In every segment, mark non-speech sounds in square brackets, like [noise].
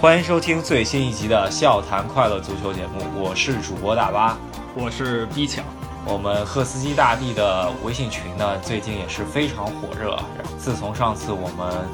欢迎收听最新一集的《笑谈快乐足球》节目，我是主播大巴，我是逼抢。我们赫斯基大帝的微信群呢，最近也是非常火热。自从上次我们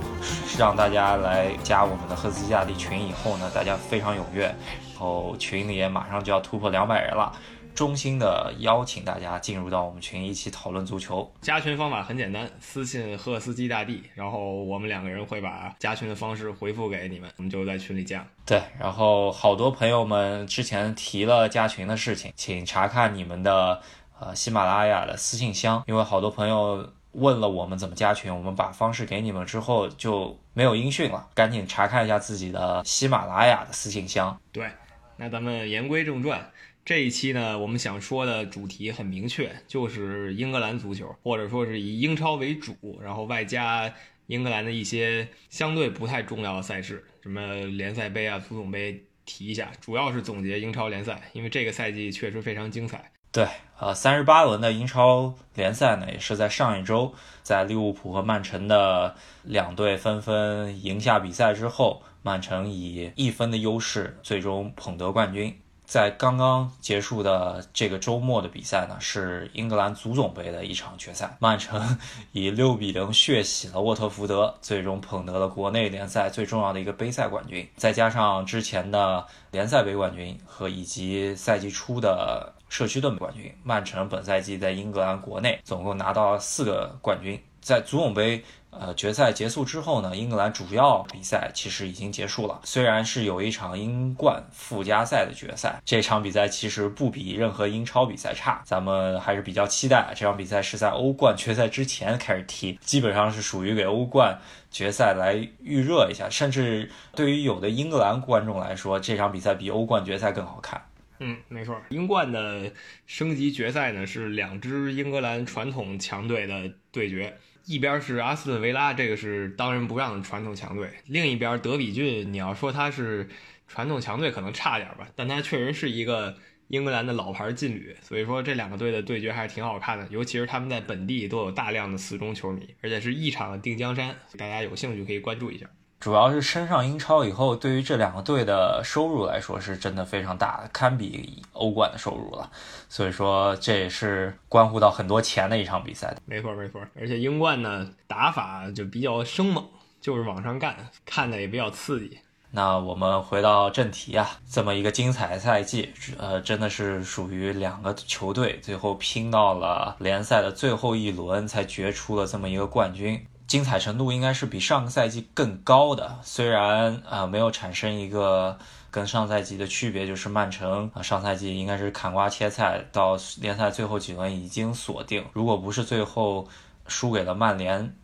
让大家来加我们的赫斯基大帝群以后呢，大家非常踊跃，然后群里也马上就要突破两百人了。衷心的邀请大家进入到我们群，一起讨论足球。加群方法很简单，私信赫斯基大帝，然后我们两个人会把加群的方式回复给你们，我们就在群里加。对，然后好多朋友们之前提了加群的事情，请查看你们的呃喜马拉雅的私信箱，因为好多朋友问了我们怎么加群，我们把方式给你们之后就没有音讯了，赶紧查看一下自己的喜马拉雅的私信箱。对，那咱们言归正传。这一期呢，我们想说的主题很明确，就是英格兰足球，或者说是以英超为主，然后外加英格兰的一些相对不太重要的赛事，什么联赛杯啊、足总杯提一下，主要是总结英超联赛，因为这个赛季确实非常精彩。对，呃，三十八轮的英超联赛呢，也是在上一周，在利物浦和曼城的两队纷纷赢下比赛之后，曼城以一分的优势最终捧得冠军。在刚刚结束的这个周末的比赛呢，是英格兰足总杯的一场决赛。曼城以六比零血洗了沃特福德，最终捧得了国内联赛最重要的一个杯赛冠军。再加上之前的联赛杯冠军和以及赛季初的社区盾冠军，曼城本赛季在英格兰国内总共拿到四个冠军。在足总杯。呃，决赛结束之后呢，英格兰主要比赛其实已经结束了。虽然是有一场英冠附加赛的决赛，这场比赛其实不比任何英超比赛差。咱们还是比较期待这场比赛是在欧冠决赛之前开始踢，基本上是属于给欧冠决赛来预热一下。甚至对于有的英格兰观众来说，这场比赛比欧冠决赛更好看。嗯，没错，英冠的升级决赛呢是两支英格兰传统强队的对决。一边是阿斯顿维拉，这个是当仁不让的传统强队；另一边德比郡，你要说他是传统强队，可能差点吧，但他确实是一个英格兰的老牌劲旅。所以说这两个队的对决还是挺好看的，尤其是他们在本地都有大量的死忠球迷，而且是一场定江山，大家有兴趣可以关注一下。主要是升上英超以后，对于这两个队的收入来说是真的非常大，堪比欧冠的收入了。所以说这也是关乎到很多钱的一场比赛。没错没错，而且英冠呢打法就比较生猛，就是往上干，看的也比较刺激。那我们回到正题啊，这么一个精彩赛季，呃，真的是属于两个球队最后拼到了联赛的最后一轮，才决出了这么一个冠军。精彩程度应该是比上个赛季更高的，虽然啊没有产生一个跟上赛季的区别，就是曼城啊上赛季应该是砍瓜切菜，到联赛最后几轮已经锁定，如果不是最后输给了曼联，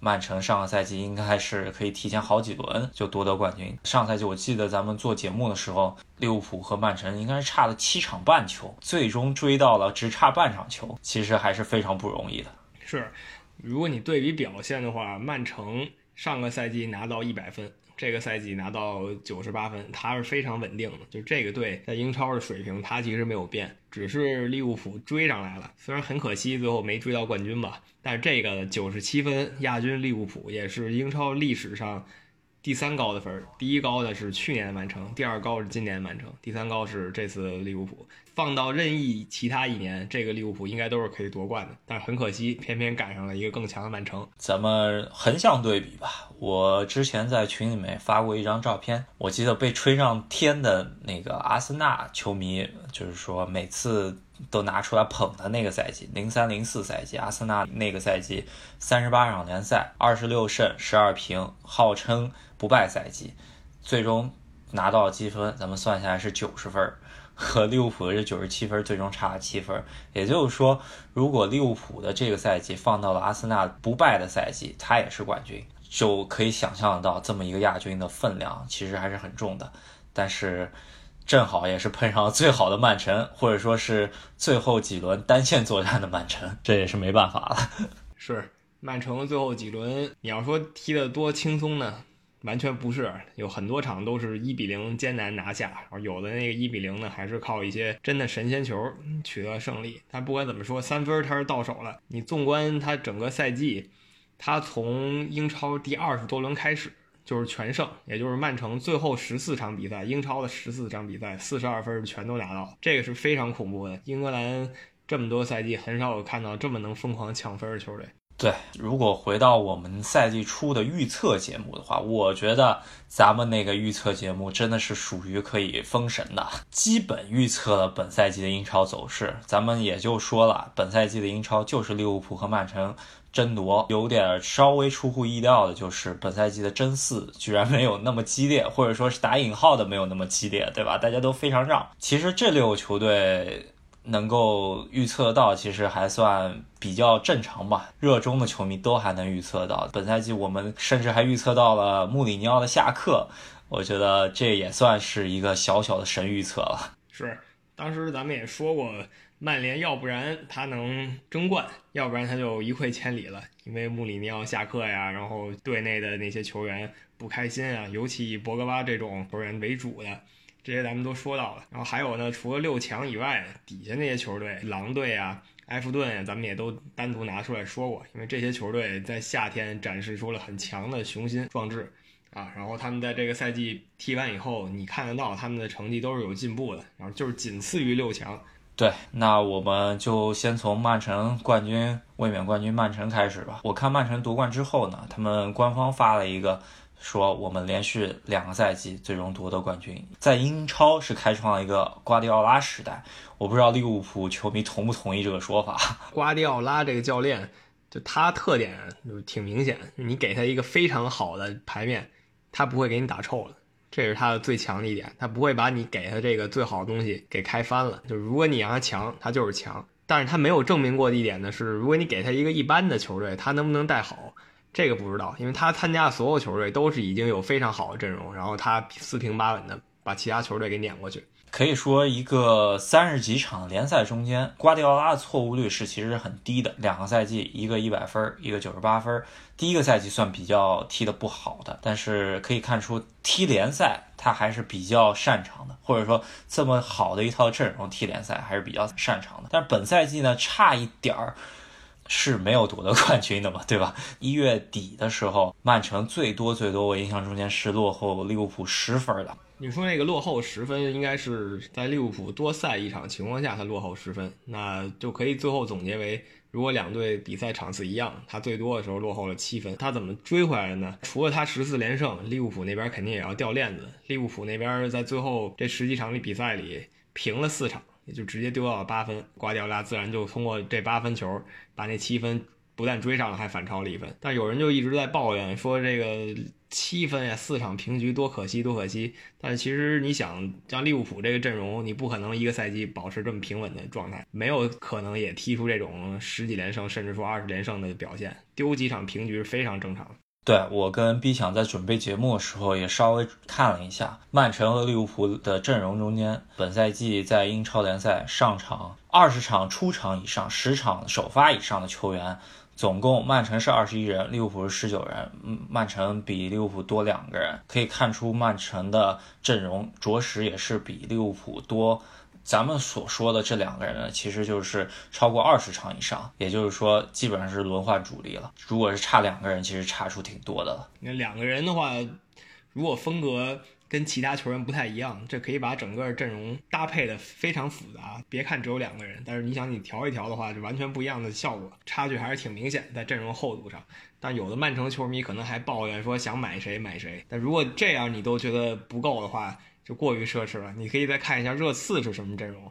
曼城上个赛季应该是可以提前好几轮就夺得冠军。上赛季我记得咱们做节目的时候，利物浦和曼城应该是差了七场半球，最终追到了只差半场球，其实还是非常不容易的。是。如果你对比表现的话，曼城上个赛季拿到一百分，这个赛季拿到九十八分，他是非常稳定的。就这个队在英超的水平，他其实没有变，只是利物浦追上来了。虽然很可惜最后没追到冠军吧，但是这个九十七分亚军利物浦也是英超历史上。第三高的分儿，第一高的是去年的曼城，第二高是今年的曼城，第三高是这次利物浦。放到任意其他一年，这个利物浦应该都是可以夺冠的。但是很可惜，偏偏赶上了一个更强的曼城。咱们横向对比吧。我之前在群里面发过一张照片，我记得被吹上天的那个阿森纳球迷，就是说每次都拿出来捧的那个赛季，零三零四赛季，阿森纳那个赛季三十八场联赛，二十六胜十二平，号称。不败赛季，最终拿到积分，咱们算下来是九十分，和利物浦的这九十七分，最终差了七分。也就是说，如果利物浦的这个赛季放到了阿森纳不败的赛季，他也是冠军，就可以想象到这么一个亚军的分量其实还是很重的。但是正好也是碰上了最好的曼城，或者说是最后几轮单线作战的曼城，这也是没办法了。[laughs] 是曼城最后几轮，你要说踢得多轻松呢？完全不是，有很多场都是一比零艰难拿下，然后有的那个一比零呢，还是靠一些真的神仙球取得胜利。但不管怎么说，三分他是到手了。你纵观他整个赛季，他从英超第二十多轮开始就是全胜，也就是曼城最后十四场比赛，英超的十四场比赛，四十二分全都拿到，这个是非常恐怖的。英格兰这么多赛季很少有看到这么能疯狂抢分的球队。对，如果回到我们赛季初的预测节目的话，我觉得咱们那个预测节目真的是属于可以封神的，基本预测了本赛季的英超走势。咱们也就说了，本赛季的英超就是利物浦和曼城争夺。有点稍微出乎意料的就是，本赛季的争四居然没有那么激烈，或者说是打引号的没有那么激烈，对吧？大家都非常让。其实这六个球队。能够预测到，其实还算比较正常吧。热衷的球迷都还能预测到。本赛季我们甚至还预测到了穆里尼奥的下课，我觉得这也算是一个小小的神预测了。是，当时咱们也说过，曼联要不然他能争冠，要不然他就一溃千里了。因为穆里尼奥下课呀，然后队内的那些球员不开心啊，尤其以博格巴这种球员为主的。这些咱们都说到了，然后还有呢，除了六强以外，底下那些球队，狼队啊、埃弗顿啊，咱们也都单独拿出来说过，因为这些球队在夏天展示出了很强的雄心壮志啊，然后他们在这个赛季踢完以后，你看得到他们的成绩都是有进步的，然后就是仅次于六强。对，那我们就先从曼城冠军、卫冕冠军曼城开始吧。我看曼城夺冠之后呢，他们官方发了一个。说我们连续两个赛季最终夺得冠军，在英超是开创了一个瓜迪奥拉时代。我不知道利物浦球迷同不同意这个说法。[laughs] 瓜迪奥拉这个教练，就他特点就挺明显，你给他一个非常好的牌面，他不会给你打臭了，这是他的最强的一点，他不会把你给他这个最好的东西给开翻了。就如果你让他强，他就是强。但是他没有证明过的一点呢是，如果你给他一个一般的球队，他能不能带好？这个不知道，因为他参加的所有球队都是已经有非常好的阵容，然后他四平八稳的把其他球队给撵过去。可以说，一个三十几场联赛中间，瓜迪奥拉的错误率是其实很低的。两个赛季，一个一百分，一个九十八分。第一个赛季算比较踢得不好的，但是可以看出踢联赛他还是比较擅长的，或者说这么好的一套阵容踢联赛还是比较擅长的。但是本赛季呢，差一点儿。是没有夺得冠军的嘛，对吧？一月底的时候，曼城最多最多，我印象中间是落后利物浦十分的。你说那个落后十分，应该是在利物浦多赛一场情况下，他落后十分，那就可以最后总结为，如果两队比赛场次一样，他最多的时候落后了七分，他怎么追回来的呢？除了他十四连胜，利物浦那边肯定也要掉链子。利物浦那边在最后这十几场里比赛里平了四场。也就直接丢到了八分，瓜迪奥拉自然就通过这八分球把那七分不但追上了，还反超了一分。但有人就一直在抱怨说这个七分呀，四场平局多可惜，多可惜。但其实你想，像利物浦这个阵容，你不可能一个赛季保持这么平稳的状态，没有可能也踢出这种十几连胜，甚至说二十连胜的表现。丢几场平局是非常正常的。对我跟 B 强在准备节目的时候也稍微看了一下曼城和利物浦的阵容中间，本赛季在英超联赛上场二十场出场以上、十场首发以上的球员，总共曼城是二十一人，利物浦是十九人。曼城比利物浦多两个人，可以看出曼城的阵容着实也是比利物浦多。咱们所说的这两个人呢，其实就是超过二十场以上，也就是说基本上是轮换主力了。如果是差两个人，其实差出挺多的了。那两个人的话，如果风格跟其他球员不太一样，这可以把整个阵容搭配的非常复杂。别看只有两个人，但是你想你调一调的话，就完全不一样的效果，差距还是挺明显，在阵容厚度上。但有的曼城球迷可能还抱怨说想买谁买谁，但如果这样你都觉得不够的话。就过于奢侈了。你可以再看一下热刺是什么阵容，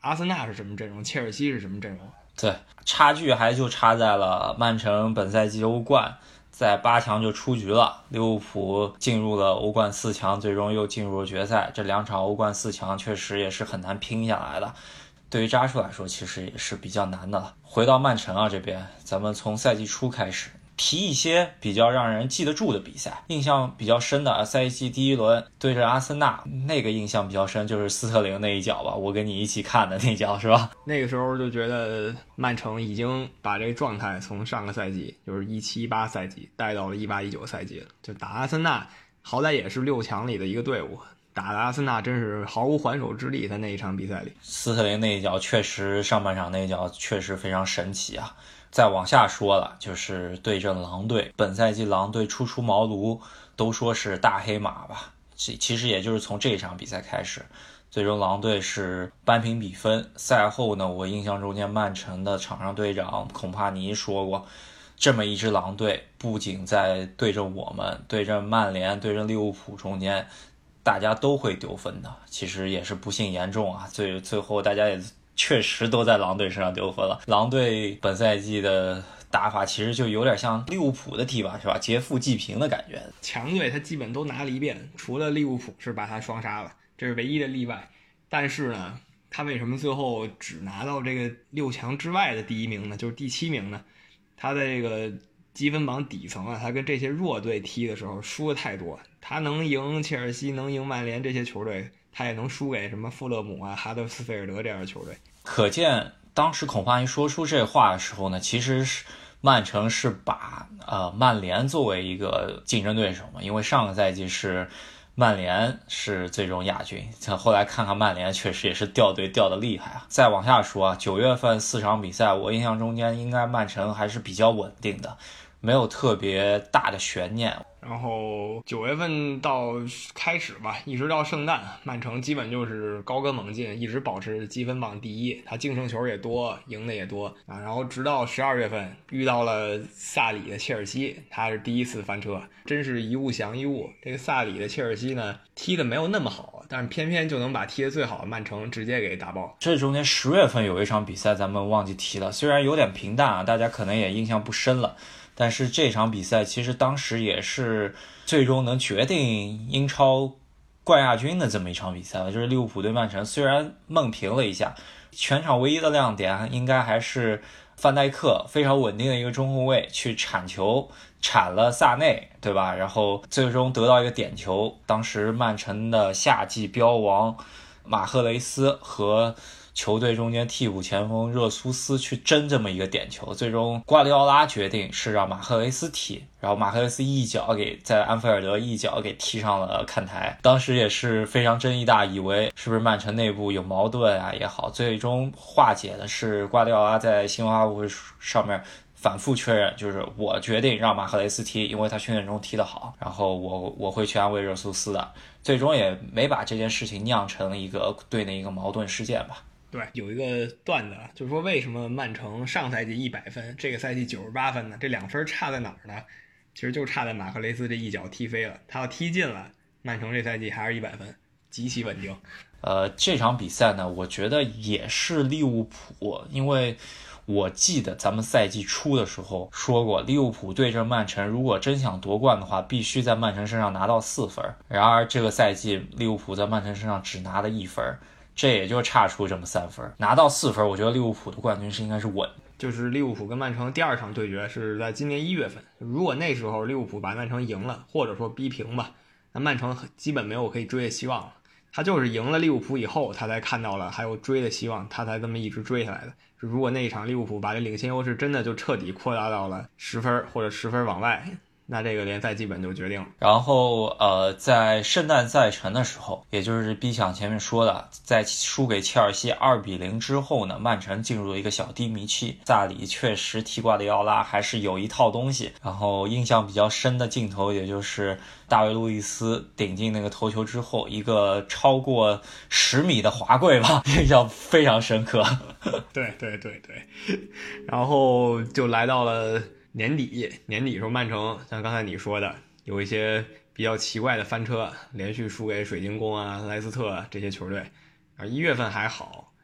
阿森纳是什么阵容，切尔西是什么阵容。对，差距还就差在了曼城本赛季欧冠在八强就出局了，利物浦进入了欧冠四强，最终又进入了决赛。这两场欧冠四强确实也是很难拼下来的。对于扎叔来说，其实也是比较难的。回到曼城啊这边，咱们从赛季初开始。提一些比较让人记得住的比赛，印象比较深的赛季第一轮对着阿森纳，那个印象比较深，就是斯特林那一脚吧，我跟你一起看的那脚是吧？那个时候就觉得曼城已经把这个状态从上个赛季，就是一七一八赛季带到了一八一九赛季了。就打阿森纳，好歹也是六强里的一个队伍，打阿森纳真是毫无还手之力，在那一场比赛里，斯特林那一脚确实上半场那一脚确实非常神奇啊。再往下说了，就是对阵狼队。本赛季狼队初出茅庐，都说是大黑马吧。其其实也就是从这场比赛开始，最终狼队是扳平比分。赛后呢，我印象中间曼城的场上队长孔帕尼说过，这么一支狼队不仅在对阵我们、对阵曼联、对阵利物浦中间，大家都会丢分的。其实也是不幸言中啊，最最后大家也确实都在狼队身上丢分了。狼队本赛季的。打法其实就有点像利物浦的踢法，是吧？劫富济贫的感觉。强队他基本都拿了一遍，除了利物浦是把他双杀了，这是唯一的例外。但是呢，他为什么最后只拿到这个六强之外的第一名呢？就是第七名呢？他的这个积分榜底层啊，他跟这些弱队踢的时候输的太多。他能赢切尔西，能赢曼联这些球队，他也能输给什么富勒姆啊、哈德斯菲尔德这样的球队。可见当时孔帕尼说出这话的时候呢，其实是。曼城是把呃曼联作为一个竞争对手嘛？因为上个赛季是曼联是最终亚军，再后来看看曼联确实也是掉队掉的厉害啊。再往下说啊，九月份四场比赛，我印象中间应该曼城还是比较稳定的，没有特别大的悬念。然后九月份到开始吧，一直到圣诞，曼城基本就是高歌猛进，一直保持积分榜第一。他净胜球也多，赢的也多啊。然后直到十二月份遇到了萨里的切尔西，他是第一次翻车，真是一物降一物。这个萨里的切尔西呢，踢的没有那么好，但是偏偏就能把踢的最好的曼城直接给打爆。这中间十月份有一场比赛咱们忘记提了，虽然有点平淡啊，大家可能也印象不深了。但是这场比赛其实当时也是最终能决定英超冠亚军的这么一场比赛了，就是利物浦对曼城。虽然梦平了一下，全场唯一的亮点应该还是范戴克非常稳定的一个中后卫去铲球铲了萨内，对吧？然后最终得到一个点球。当时曼城的夏季标王马赫雷斯和。球队中间替补前锋热苏斯去争这么一个点球，最终瓜迪奥拉决定是让马赫雷斯踢，然后马赫雷斯一脚给在安菲尔德一脚给踢上了看台，当时也是非常争议大，以为是不是曼城内部有矛盾啊也好，最终化解的是瓜迪奥拉在新闻发布会上面反复确认，就是我决定让马赫雷斯踢，因为他训练中踢得好，然后我我会去安慰热苏斯的，最终也没把这件事情酿成一个队内一个矛盾事件吧。对，有一个段子，就是说为什么曼城上赛季一百分，这个赛季九十八分呢？这两分差在哪儿呢？其实就差在马克雷斯这一脚踢飞了，他要踢进了，曼城这赛季还是一百分，极其稳定。呃，这场比赛呢，我觉得也是利物浦，因为我记得咱们赛季初的时候说过，利物浦对阵曼城，如果真想夺冠的话，必须在曼城身上拿到四分。然而这个赛季利物浦在曼城身上只拿了一分。这也就差出这么三分，拿到四分，我觉得利物浦的冠军是应该是稳。就是利物浦跟曼城第二场对决是在今年一月份，如果那时候利物浦把曼城赢了，或者说逼平吧，那曼城基本没有可以追的希望了。他就是赢了利物浦以后，他才看到了还有追的希望，他才这么一直追下来的。如果那一场利物浦把这领先优势真的就彻底扩大到了十分或者十分往外。那这个联赛基本就决定了。然后，呃，在圣诞赛程的时候，也就是 B 想前面说的，在输给切尔西二比零之后呢，曼城进入了一个小低迷期。萨里确实踢挂的奥拉还是有一套东西。然后印象比较深的镜头，也就是大卫路易斯顶进那个头球之后，一个超过十米的滑跪吧，[laughs] 印象非常深刻。[laughs] 对对对对，然后就来到了。年底年底时候，曼城像刚才你说的，有一些比较奇怪的翻车，连续输给水晶宫啊、莱斯特这些球队。啊，一月份还好，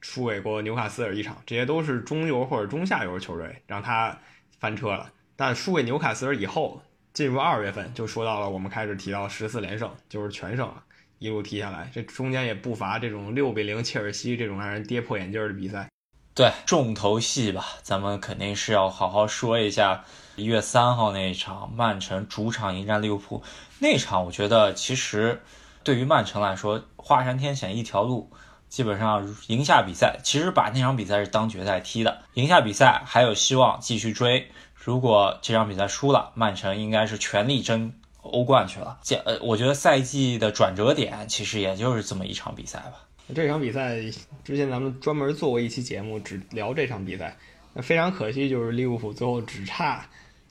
输给过纽卡斯尔一场，这些都是中游或者中下游球队，让他翻车了。但输给纽卡斯尔以后，进入二月份就说到了，我们开始提到十四连胜，就是全胜了，一路踢下来，这中间也不乏这种六比零切尔西这种让人跌破眼镜的比赛。对重头戏吧，咱们肯定是要好好说一下一月三号那一场曼城主场迎战利物浦那场。我觉得其实对于曼城来说，华山天险一条路，基本上赢下比赛，其实把那场比赛是当决赛踢的，赢下比赛还有希望继续追。如果这场比赛输了，曼城应该是全力争欧冠去了。这呃，我觉得赛季的转折点其实也就是这么一场比赛吧。这场比赛之前咱们专门做过一期节目，只聊这场比赛。那非常可惜，就是利物浦最后只差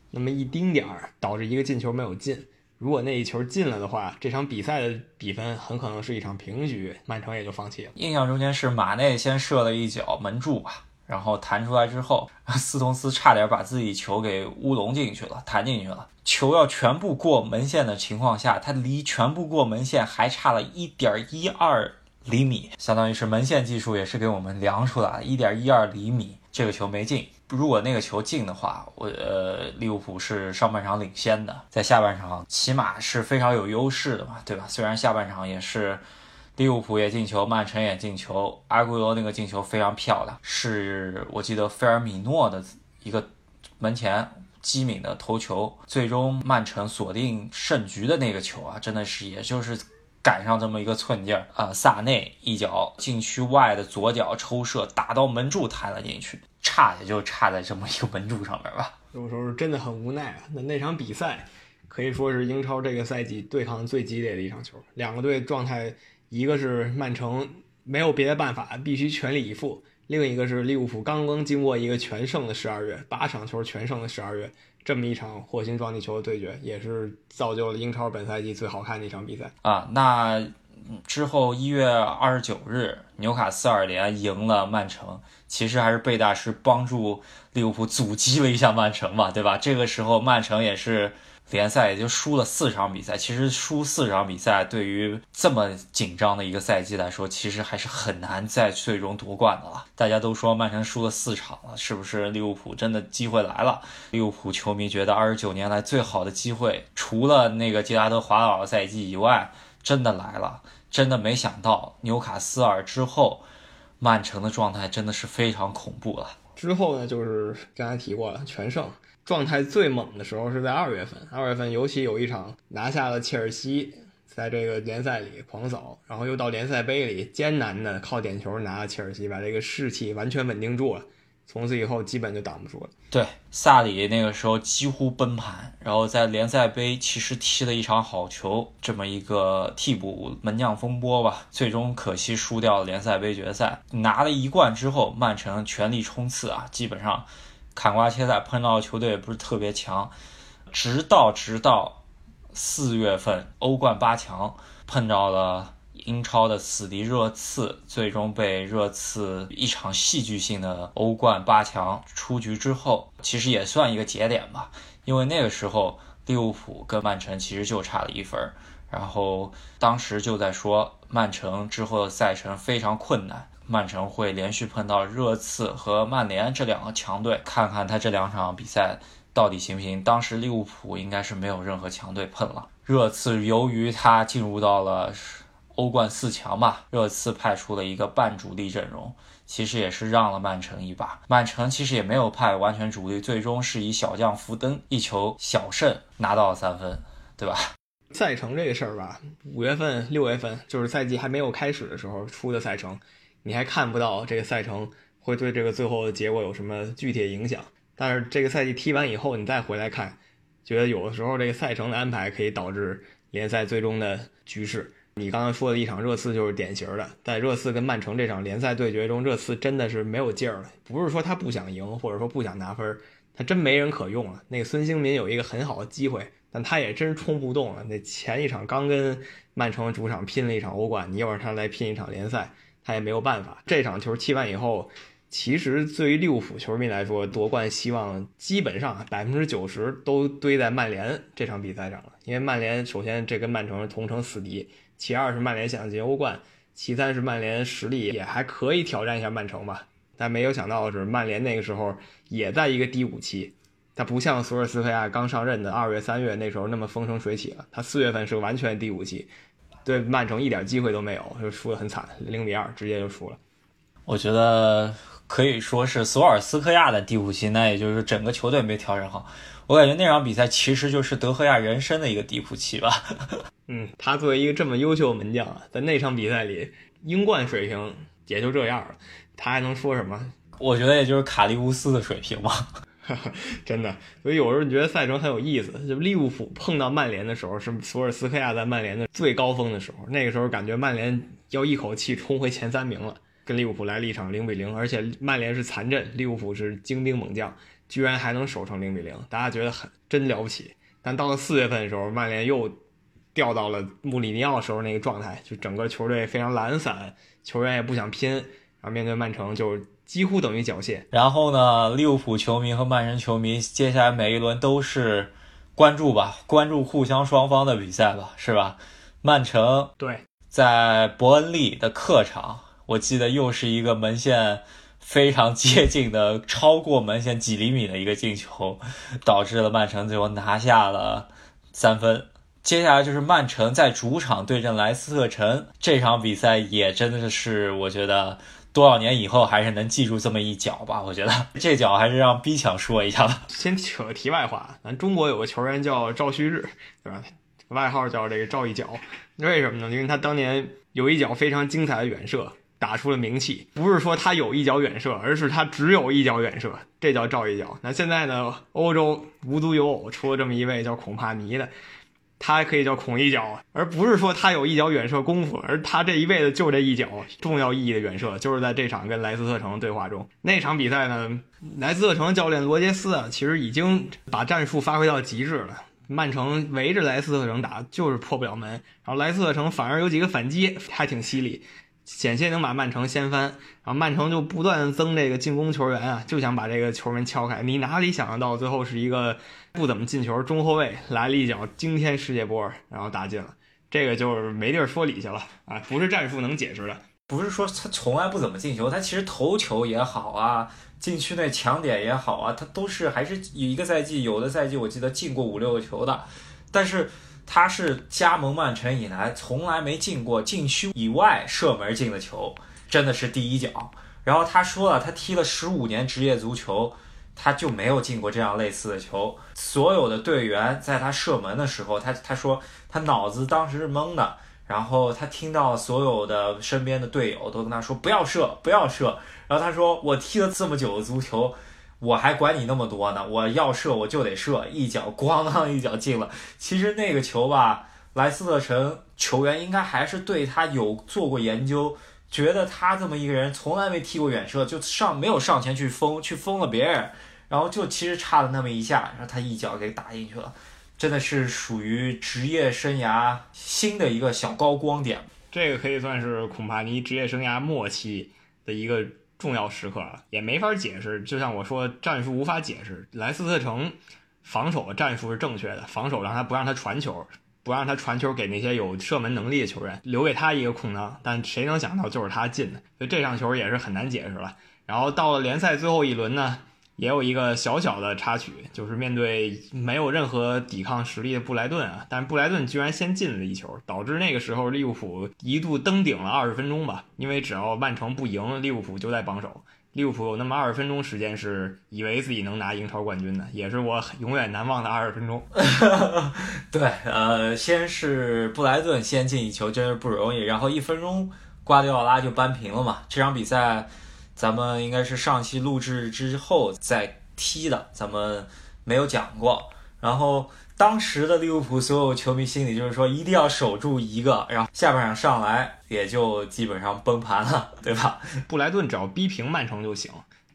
那么一丁点儿，导致一个进球没有进。如果那一球进了的话，这场比赛的比分很可能是一场平局，曼城也就放弃了。印象中间是马内先射了一脚门柱吧，然后弹出来之后，[laughs] 斯通斯差点把自己球给乌龙进去了，弹进去了。球要全部过门线的情况下，他离全部过门线还差了一点一二厘米，相当于是门线技术也是给我们量出来一点一二厘米，这个球没进。如果那个球进的话，我呃利物浦是上半场领先的，在下半场起码是非常有优势的嘛，对吧？虽然下半场也是利物浦也进球，曼城也进球，阿圭罗那个进球非常漂亮，是我记得菲尔米诺的一个门前。机敏的头球，最终曼城锁定胜局的那个球啊，真的是也就是赶上这么一个寸劲儿啊！萨内一脚禁区外的左脚抽射，打到门柱弹了进去，差也就差在这么一个门柱上面吧。有时候真的很无奈啊！那那场比赛可以说是英超这个赛季对抗最激烈的一场球，两个队状态，一个是曼城没有别的办法，必须全力以赴。另一个是利物浦刚刚经过一个全胜的十二月，八场球全胜的十二月，这么一场火星撞地球的对决，也是造就了英超本赛季最好看的一场比赛啊。那之后一月二十九日，纽卡斯尔联赢了曼城，其实还是贝大师帮助利物浦阻击了一下曼城嘛，对吧？这个时候曼城也是。联赛也就输了四场比赛，其实输四场比赛对于这么紧张的一个赛季来说，其实还是很难再最终夺冠的了。大家都说曼城输了四场了，是不是利物浦真的机会来了？利物浦球迷觉得二十九年来最好的机会，除了那个杰拉德·华老赛季以外，真的来了。真的没想到纽卡斯尔之后，曼城的状态真的是非常恐怖了。之后呢，就是刚才提过了全胜。状态最猛的时候是在二月份，二月份尤其有一场拿下了切尔西，在这个联赛里狂扫，然后又到联赛杯里艰难的靠点球拿了切尔西，把这个士气完全稳定住了，从此以后基本就挡不住了。对，萨里那个时候几乎崩盘，然后在联赛杯其实踢了一场好球，这么一个替补门将风波吧，最终可惜输掉了联赛杯决赛，拿了一冠之后，曼城全力冲刺啊，基本上。砍瓜切菜碰到的球队也不是特别强，直到直到四月份欧冠八强碰到了英超的死敌热刺，最终被热刺一场戏剧性的欧冠八强出局之后，其实也算一个节点吧。因为那个时候利物浦跟曼城其实就差了一分，然后当时就在说曼城之后的赛程非常困难。曼城会连续碰到热刺和曼联这两个强队，看看他这两场比赛到底行不行。当时利物浦应该是没有任何强队碰了。热刺由于他进入到了欧冠四强嘛，热刺派出了一个半主力阵容，其实也是让了曼城一把。曼城其实也没有派完全主力，最终是以小将福登一球小胜拿到了三分，对吧？赛程这个事儿吧，五月份、六月份就是赛季还没有开始的时候出的赛程。你还看不到这个赛程会对这个最后的结果有什么具体的影响，但是这个赛季踢完以后，你再回来看，觉得有的时候这个赛程的安排可以导致联赛最终的局势。你刚刚说的一场热刺就是典型的，在热刺跟曼城这场联赛对决中，热刺真的是没有劲儿了。不是说他不想赢，或者说不想拿分，他真没人可用了。那个孙兴民有一个很好的机会，但他也真冲不动了。那前一场刚跟曼城主场拼了一场欧冠，你又让他来拼一场联赛。他也没有办法。这场球踢完以后，其实对于利物浦球迷来说，夺冠希望基本上百分之九十都堆在曼联这场比赛上了。因为曼联首先这跟曼城同城死敌，其二是曼联想进欧冠，其三是曼联实力也还可以挑战一下曼城吧。但没有想到的是，曼联那个时候也在一个低谷期，他不像索尔斯克亚刚上任的二月、三月那时候那么风生水起了，他四月份是完全低谷期。对曼城一点机会都没有，就输得很惨，零比二直接就输了。我觉得可以说是索尔斯克亚的低谷期，那也就是整个球队没调整好。我感觉那场比赛其实就是德赫亚人生的一个低谷期吧。[laughs] 嗯，他作为一个这么优秀的门将啊，在那场比赛里，英冠水平也就这样了，他还能说什么？我觉得也就是卡利乌斯的水平吧。[laughs] 真的，所以有时候你觉得赛程很有意思。就利物浦碰到曼联的时候，是索尔斯克亚在曼联的最高峰的时候。那个时候感觉曼联要一口气冲回前三名了，跟利物浦来了一场零比零，而且曼联是残阵，利物浦是精兵猛将，居然还能守成零比零，大家觉得很真了不起。但到了四月份的时候，曼联又掉到了穆里尼奥时候那个状态，就整个球队非常懒散，球员也不想拼，然后面对曼城就几乎等于缴械。然后呢，利物浦球迷和曼城球迷接下来每一轮都是关注吧，关注互相双方的比赛吧，是吧？曼城对，在伯恩利的客场，我记得又是一个门线非常接近的，超过门线几厘米的一个进球，导致了曼城最后拿下了三分。接下来就是曼城在主场对阵莱斯特城这场比赛，也真的是我觉得多少年以后还是能记住这么一脚吧。我觉得 [laughs] 这脚还是让逼强说一下吧。[laughs] 先扯个题外话，咱中国有个球员叫赵旭日，对吧？外号叫这个赵一脚，为什么呢？因为他当年有一脚非常精彩的远射，打出了名气。不是说他有一脚远射，而是他只有一脚远射，这叫赵一脚。那现在呢，欧洲无独有偶，出了这么一位叫孔帕尼的。他还可以叫孔一脚，而不是说他有一脚远射功夫，而他这一辈子就这一脚重要意义的远射，就是在这场跟莱斯特城对话中。那场比赛呢，莱斯特城教练罗杰斯啊，其实已经把战术发挥到极致了。曼城围着莱斯特城打，就是破不了门，然后莱斯特城反而有几个反击，还挺犀利。险些能把曼城掀翻，然后曼城就不断增这个进攻球员啊，就想把这个球门敲开。你哪里想得到，最后是一个不怎么进球中后卫来了一脚惊天世界波，然后打进了。这个就是没地儿说理去了啊，不是战术能解释的。不是说他从来不怎么进球，他其实头球也好啊，禁区内抢点也好啊，他都是还是一个赛季，有的赛季我记得进过五六个球的，但是。他是加盟曼城以来从来没进过禁区以外射门进的球，真的是第一脚。然后他说了，他踢了十五年职业足球，他就没有进过这样类似的球。所有的队员在他射门的时候，他他说他脑子当时是懵的。然后他听到所有的身边的队友都跟他说不要射，不要射。然后他说我踢了这么久的足球。我还管你那么多呢！我要射我就得射，一脚咣当一脚进了。其实那个球吧，莱斯特城球员应该还是对他有做过研究，觉得他这么一个人从来没踢过远射，就上没有上前去封，去封了别人，然后就其实差了那么一下，然后他一脚给打进去了，真的是属于职业生涯新的一个小高光点。这个可以算是孔帕尼职业生涯末期的一个。重要时刻了，也没法解释。就像我说，战术无法解释。莱斯特城防守的战术是正确的，防守让他不让他传球，不让他传球给那些有射门能力的球员，留给他一个空当。但谁能想到就是他进的，所以这场球也是很难解释了。然后到了联赛最后一轮呢？也有一个小小的插曲，就是面对没有任何抵抗实力的布莱顿啊，但布莱顿居然先进了一球，导致那个时候利物浦一度登顶了二十分钟吧。因为只要曼城不赢，利物浦就在榜首。利物浦有那么二十分钟时间是以为自己能拿英超冠军的，也是我永远难忘的二十分钟。[laughs] 对，呃，先是布莱顿先进一球，真是不容易。然后一分钟，瓜迪奥拉就扳平了嘛。这场比赛。咱们应该是上期录制之后再踢的，咱们没有讲过。然后当时的利物浦所有球迷心里就是说，一定要守住一个，然后下半场上来也就基本上崩盘了，[laughs] 对吧？布莱顿只要逼平曼城就行，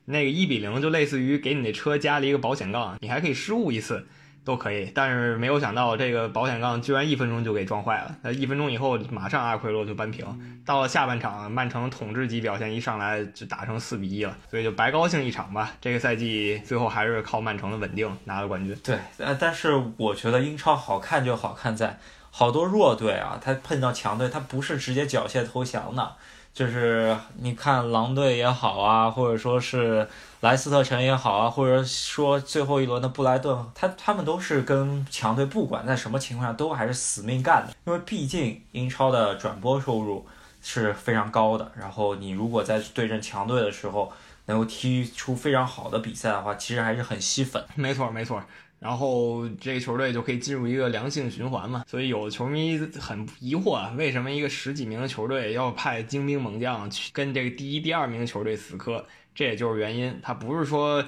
那个一比零就类似于给你那车加了一个保险杠，你还可以失误一次。都可以，但是没有想到这个保险杠居然一分钟就给撞坏了。呃，一分钟以后马上阿奎罗就扳平。到了下半场，曼城统治级表现一上来就打成四比一了，所以就白高兴一场吧。这个赛季最后还是靠曼城的稳定拿了冠军。对，呃，但是我觉得英超好看就好看在好多弱队啊，他碰到强队，他不是直接缴械投降的。就是你看狼队也好啊，或者说是莱斯特城也好啊，或者说最后一轮的布莱顿，他他们都是跟强队不管在什么情况下都还是死命干的，因为毕竟英超的转播收入是非常高的。然后你如果在对阵强队的时候能够踢出非常好的比赛的话，其实还是很吸粉。没错，没错。然后这个球队就可以进入一个良性循环嘛，所以有球迷很疑惑啊，为什么一个十几名的球队要派精兵猛将去跟这个第一、第二名的球队死磕？这也就是原因，他不是说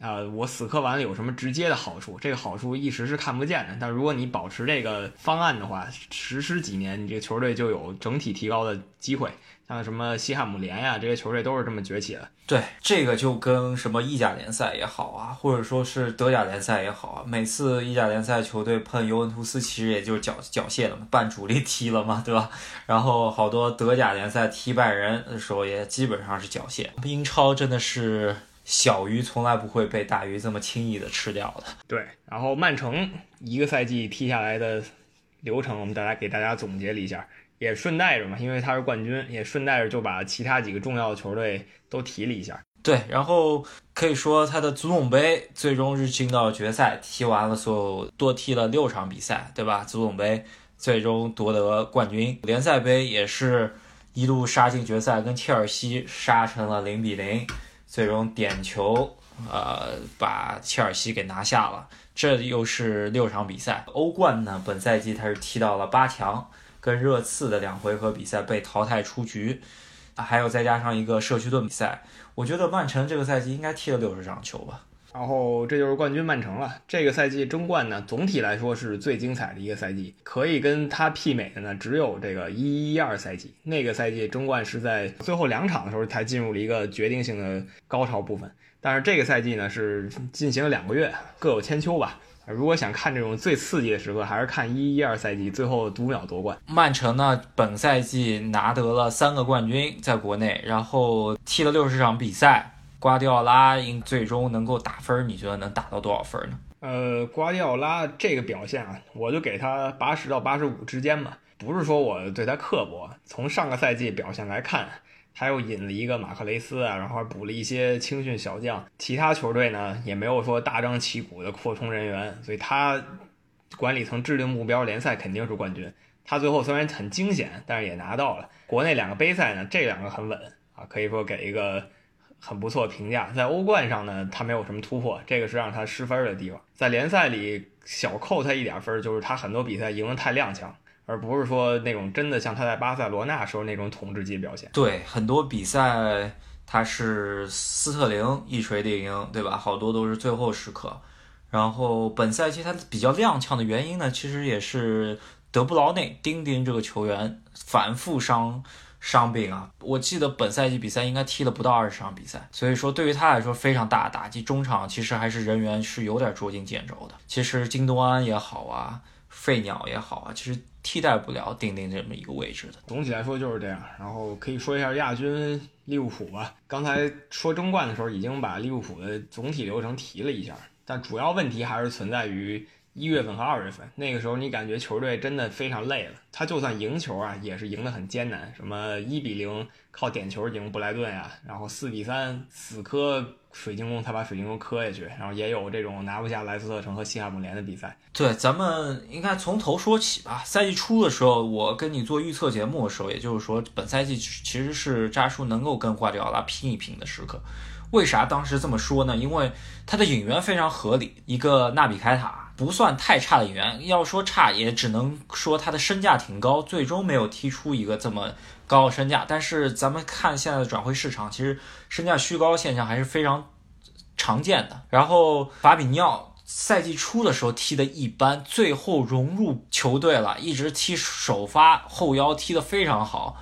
啊，我死磕完了有什么直接的好处？这个好处一时是看不见的，但如果你保持这个方案的话，实施几年，你这个球队就有整体提高的机会。像什么西汉姆联呀，这些球队都是这么崛起的。对，这个就跟什么意甲联赛也好啊，或者说是德甲联赛也好啊，每次意甲联赛球队碰尤文图斯，其实也就是缴缴械了嘛，半主力踢了嘛，对吧？然后好多德甲联赛踢拜仁的时候，也基本上是缴械。英超真的是。小鱼从来不会被大鱼这么轻易的吃掉的。对，然后曼城一个赛季踢下来的流程，我们大家给大家总结了一下，也顺带着嘛，因为他是冠军，也顺带着就把其他几个重要的球队都提了一下。对，然后可以说他的足总杯最终是进到决赛，踢完了所有多踢了六场比赛，对吧？足总杯最终夺得冠军，联赛杯也是一路杀进决赛，跟切尔西杀成了零比零。最终点球，呃，把切尔西给拿下了。这又是六场比赛。欧冠呢，本赛季他是踢到了八强，跟热刺的两回合比赛被淘汰出局，还有再加上一个社区盾比赛。我觉得曼城这个赛季应该踢了六十场球吧。然后这就是冠军曼城了。这个赛季争冠呢，总体来说是最精彩的一个赛季。可以跟他媲美的呢，只有这个一一二赛季。那个赛季争冠是在最后两场的时候才进入了一个决定性的高潮部分。但是这个赛季呢，是进行了两个月，各有千秋吧。如果想看这种最刺激的时刻，还是看一一二赛季最后读秒夺冠。曼城呢，本赛季拿得了三个冠军，在国内，然后踢了六十场比赛。瓜迪奥拉应最终能够打分，你觉得能打到多少分呢？呃，瓜迪奥拉这个表现啊，我就给他八十到八十五之间吧。不是说我对他刻薄，从上个赛季表现来看，他又引了一个马克雷斯啊，然后补了一些青训小将，其他球队呢也没有说大张旗鼓的扩充人员，所以他管理层制定目标，联赛肯定是冠军。他最后虽然很惊险，但是也拿到了。国内两个杯赛呢，这两个很稳啊，可以说给一个。很不错评价，在欧冠上呢，他没有什么突破，这个是让他失分的地方。在联赛里小扣他一点分，就是他很多比赛赢得太踉跄，而不是说那种真的像他在巴塞罗那时候那种统治级表现。对，很多比赛他是斯特林一锤定音，对吧？好多都是最后时刻。然后本赛季他比较踉跄的原因呢，其实也是德布劳内丁丁这个球员反复伤。伤病啊，我记得本赛季比赛应该踢了不到二十场比赛，所以说对于他来说非常大的打击。中场其实还是人员是有点捉襟见肘的。其实京东安也好啊，废鸟也好啊，其实替代不了钉钉这么一个位置的。总体来说就是这样。然后可以说一下亚军利物浦吧。刚才说争冠的时候已经把利物浦的总体流程提了一下，但主要问题还是存在于。一月份和二月份，那个时候你感觉球队真的非常累了。他就算赢球啊，也是赢得很艰难。什么一比零靠点球赢布莱顿呀，然后四比三死磕水晶宫，他把水晶宫磕下去。然后也有这种拿不下莱斯特城和西汉姆联的比赛。对，咱们应该从头说起吧。赛季初的时候，我跟你做预测节目的时候，也就是说本赛季其实是扎叔能够跟瓜迪奥拉拼一拼的时刻。为啥当时这么说呢？因为他的引援非常合理，一个纳比凯塔。不算太差的演员，要说差也只能说他的身价挺高，最终没有踢出一个这么高的身价。但是咱们看现在的转会市场，其实身价虚高现象还是非常常见的。然后法比尼奥赛季初的时候踢的一般，最后融入球队了，一直踢首发后腰踢得非常好。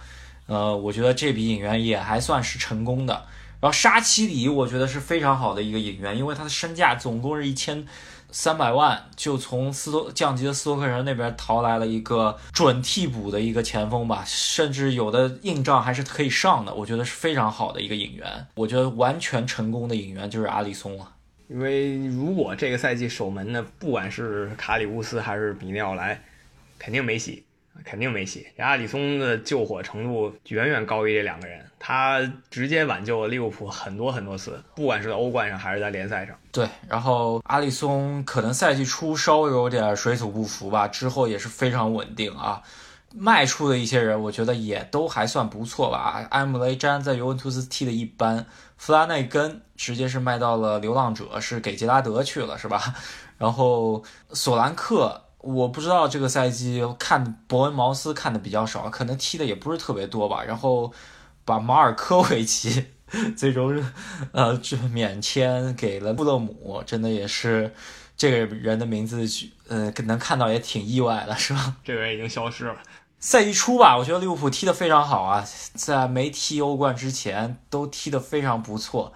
呃，我觉得这笔引援也还算是成功的。然后沙奇里，我觉得是非常好的一个引援，因为他的身价总共是一千。三百万就从斯托降级的斯托克人那边淘来了一个准替补的一个前锋吧，甚至有的硬仗还是可以上的，我觉得是非常好的一个引援。我觉得完全成功的引援就是阿里松了，因为如果这个赛季守门的不管是卡里乌斯还是比内奥莱，肯定没戏。肯定没戏，阿里松的救火程度远远高于这两个人，他直接挽救了利物浦很多很多次，不管是在欧冠上还是在联赛上。对，然后阿里松可能赛季初稍微有点水土不服吧，之后也是非常稳定啊。卖出的一些人，我觉得也都还算不错吧。埃姆雷詹在尤文图斯踢的一般，弗拉内根直接是卖到了流浪者，是给杰拉德去了，是吧？然后索兰克。我不知道这个赛季看伯恩茅斯看的比较少，可能踢的也不是特别多吧。然后把马尔科维奇最终呃免签给了布勒姆，真的也是这个人的名字，呃能看到也挺意外的，是吧？[laughs] 这个人已经消失了。赛季初吧，我觉得利物浦踢的非常好啊，在没踢欧冠之前都踢的非常不错。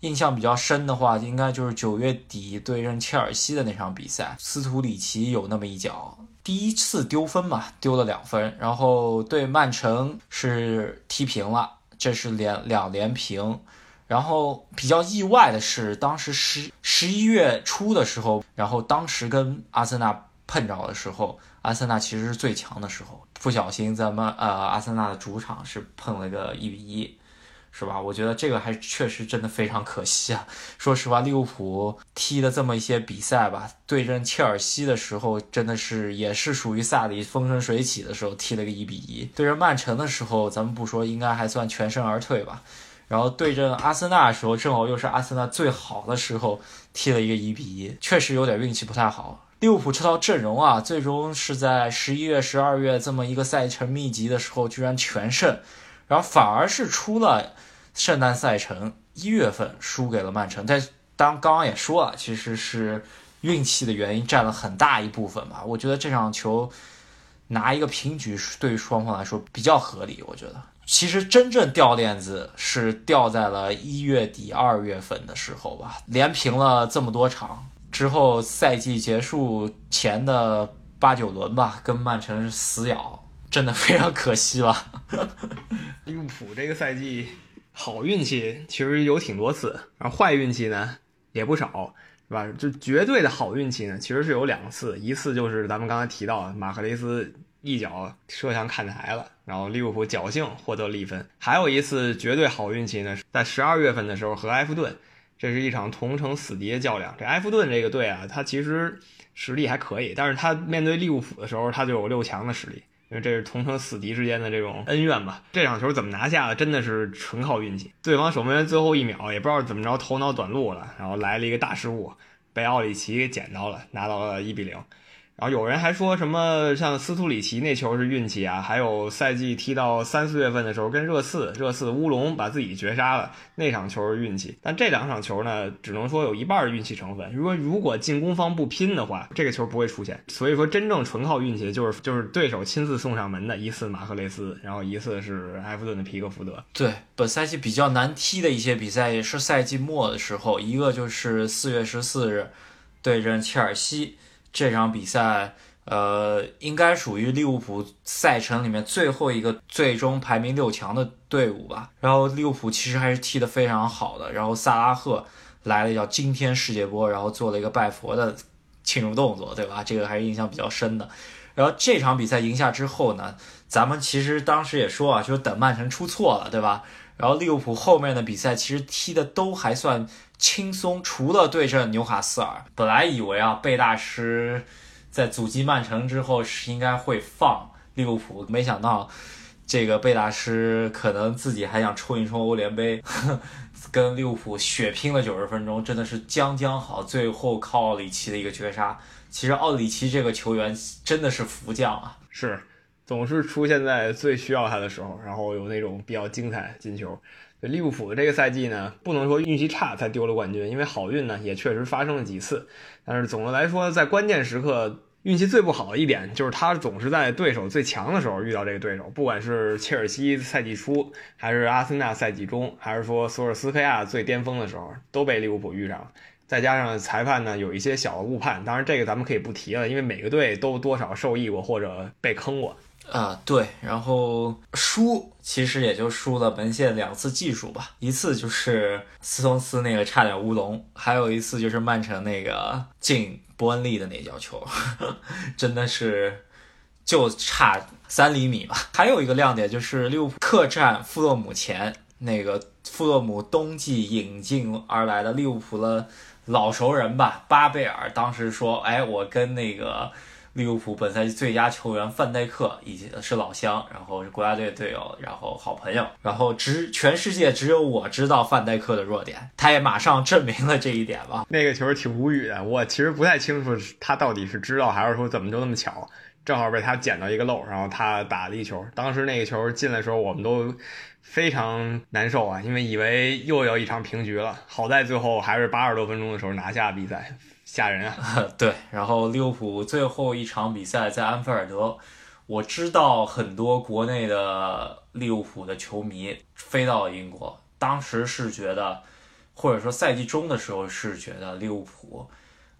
印象比较深的话，应该就是九月底对阵切尔西的那场比赛，斯图里奇有那么一脚，第一次丢分嘛，丢了两分，然后对曼城是踢平了，这是连两连平。然后比较意外的是，当时十十一月初的时候，然后当时跟阿森纳碰着的时候，阿森纳其实是最强的时候，不小心在曼呃阿森纳的主场是碰了个一比一。是吧？我觉得这个还确实真的非常可惜啊。说实话，利物浦踢的这么一些比赛吧，对阵切尔西的时候，真的是也是属于萨里风生水起的时候踢了个一比一。对阵曼城的时候，咱们不说，应该还算全身而退吧。然后对阵阿森纳的时候，正好又是阿森纳最好的时候，踢了一个一比一，确实有点运气不太好。利物浦这套阵容啊，最终是在十一月、十二月这么一个赛程密集的时候，居然全胜。然后反而是出了圣诞赛程，一月份输给了曼城。但当刚刚也说了，其实是运气的原因占了很大一部分吧。我觉得这场球拿一个平局，对于双方来说比较合理。我觉得其实真正掉链子是掉在了一月底二月份的时候吧，连平了这么多场之后，赛季结束前的八九轮吧，跟曼城是死咬。真的非常可惜了。[laughs] 利物浦这个赛季好运气其实有挺多次，然后坏运气呢也不少，是吧？就绝对的好运气呢，其实是有两次，一次就是咱们刚才提到马克雷斯一脚射向看台了，然后利物浦侥幸获得了一分；还有一次绝对好运气呢，在十二月份的时候和埃弗顿，这是一场同城死敌的较量。这埃弗顿这个队啊，他其实实力还可以，但是他面对利物浦的时候，他就有六强的实力。因为这是同城死敌之间的这种恩怨吧。这场球怎么拿下的，真的是纯靠运气。对方守门员最后一秒也不知道怎么着头脑短路了，然后来了一个大失误，被奥里奇给捡到了，拿到了一比零。然后有人还说什么像斯图里奇那球是运气啊，还有赛季踢到三四月份的时候跟热刺，热刺乌龙把自己绝杀了，那场球是运气。但这两场球呢，只能说有一半运气成分。如果如果进攻方不拼的话，这个球不会出现。所以说真正纯靠运气的，就是就是对手亲自送上门的一次马赫雷斯，然后一次是埃弗顿的皮克福德。对，本赛季比较难踢的一些比赛也是赛季末的时候，一个就是四月十四日对阵切尔西。这场比赛，呃，应该属于利物浦赛程里面最后一个最终排名六强的队伍吧。然后利物浦其实还是踢得非常好的。然后萨拉赫来了叫惊天世界波，然后做了一个拜佛的庆祝动作，对吧？这个还是印象比较深的。然后这场比赛赢下之后呢，咱们其实当时也说啊，就是等曼城出错了，对吧？然后利物浦后面的比赛其实踢的都还算。轻松，除了对阵纽卡斯尔，本来以为啊，贝大师在阻击曼城之后是应该会放利物浦，没想到这个贝大师可能自己还想冲一冲欧联杯，[laughs] 跟利物浦血拼了九十分钟，真的是将将好，最后靠奥里奇的一个绝杀。其实奥里奇这个球员真的是福将啊，是总是出现在最需要他的时候，然后有那种比较精彩进球。利物浦这个赛季呢，不能说运气差才丢了冠军，因为好运呢也确实发生了几次。但是总的来说，在关键时刻运气最不好的一点，就是他总是在对手最强的时候遇到这个对手，不管是切尔西赛季初，还是阿森纳赛季中，还是说索尔斯克亚最巅峰的时候，都被利物浦遇上了。再加上裁判呢有一些小的误判，当然这个咱们可以不提了，因为每个队都多少受益过或者被坑过。啊，对，然后输其实也就输了门线两次技术吧，一次就是斯通斯那个差点乌龙，还有一次就是曼城那个进伯恩利的那脚球，[laughs] 真的是就差三厘米吧。还有一个亮点就是利物浦客战富勒姆前那个富勒姆冬季引进而来的利物浦的老熟人吧，巴贝尔当时说，哎，我跟那个。利物浦本赛季最佳球员范戴克已经是老乡，然后是国家队队友，然后好朋友，然后只全世界只有我知道范戴克的弱点，他也马上证明了这一点吧。[laughs] 那个球挺无语的，我其实不太清楚他到底是知道还是说怎么就那么巧，正好被他捡到一个漏，然后他打了一球。当时那个球进的时候，我们都非常难受啊，因为以为又要一场平局了。好在最后还是八十多分钟的时候拿下比赛，吓人啊！[laughs] 对，然后利物浦最后一场比赛在安菲尔德，我知道很多国内的利物浦的球迷飞到了英国，当时是觉得，或者说赛季中的时候是觉得利物浦。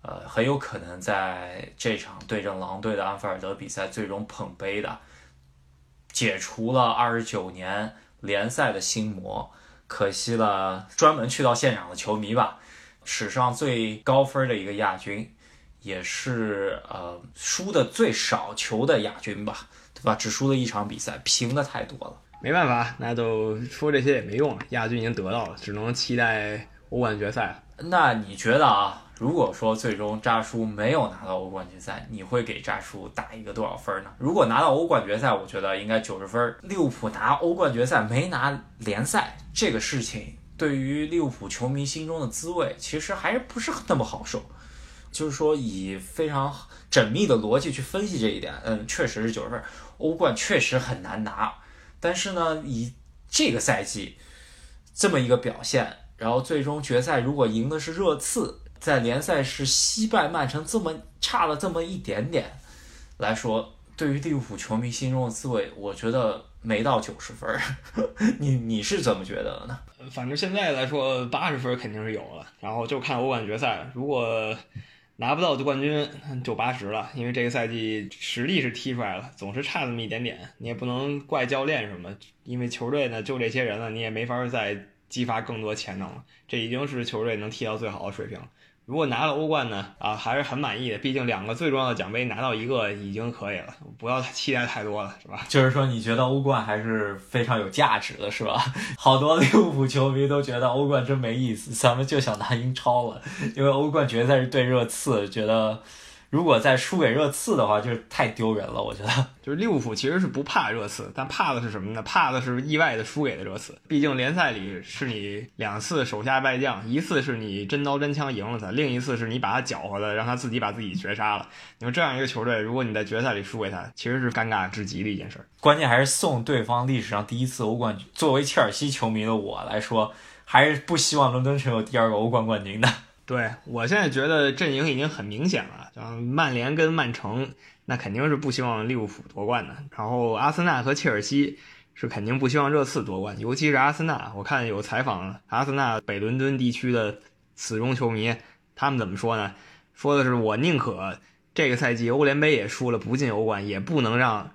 呃，很有可能在这场对阵狼队的安菲尔德比赛最终捧杯的，解除了二十九年联赛的心魔。可惜了，专门去到现场的球迷吧，史上最高分的一个亚军，也是呃输的最少球的亚军吧，对吧？只输了一场比赛，平的太多了。没办法，那都说这些也没用了，亚军已经得到了，只能期待欧冠决赛了。那你觉得啊？如果说最终扎叔没有拿到欧冠决赛，你会给扎叔打一个多少分呢？如果拿到欧冠决赛，我觉得应该九十分。利物浦拿欧冠决赛没拿联赛，这个事情对于利物浦球迷心中的滋味，其实还是不是那么好受。就是说，以非常缜密的逻辑去分析这一点，嗯，确实是九十分。欧冠确实很难拿，但是呢，以这个赛季这么一个表现，然后最终决赛如果赢的是热刺。在联赛是惜败曼城这么差了这么一点点来说，对于利物浦球迷心中的滋味，我觉得没到九十分。[laughs] 你你是怎么觉得的呢？反正现在来说，八十分肯定是有了，然后就看欧冠决赛，如果拿不到冠军就八十了。因为这个赛季实力是踢出来了，总是差那么一点点，你也不能怪教练什么，因为球队呢就这些人了，你也没法再激发更多潜能了。这已经是球队能踢到最好的水平了。如果拿了欧冠呢？啊，还是很满意的。毕竟两个最重要的奖杯拿到一个已经可以了，不要期待太多了，是吧？就是说，你觉得欧冠还是非常有价值的，是吧？[laughs] 好多利物浦球迷都觉得欧冠真没意思，咱们就想拿英超了，因为欧冠决赛是对热刺，觉得。如果再输给热刺的话，就是太丢人了。我觉得，[laughs] 就是利物浦其实是不怕热刺，但怕的是什么呢？怕的是意外的输给了热刺。毕竟联赛里是你两次手下败将，一次是你真刀真枪赢了他，另一次是你把他搅和的，让他自己把自己绝杀了。你说这样一个球队，如果你在决赛里输给他，其实是尴尬至极的一件事。关键还是送对方历史上第一次欧冠。作为切尔西球迷的我来说，还是不希望伦敦城有第二个欧冠冠军的。对我现在觉得阵营已经很明显了，嗯曼联跟曼城，那肯定是不希望利物浦夺冠的。然后阿森纳和切尔西是肯定不希望热刺夺冠，尤其是阿森纳。我看有采访阿森纳北伦敦地区的死忠球迷，他们怎么说呢？说的是我宁可这个赛季欧联杯也输了，不进欧冠，也不能让。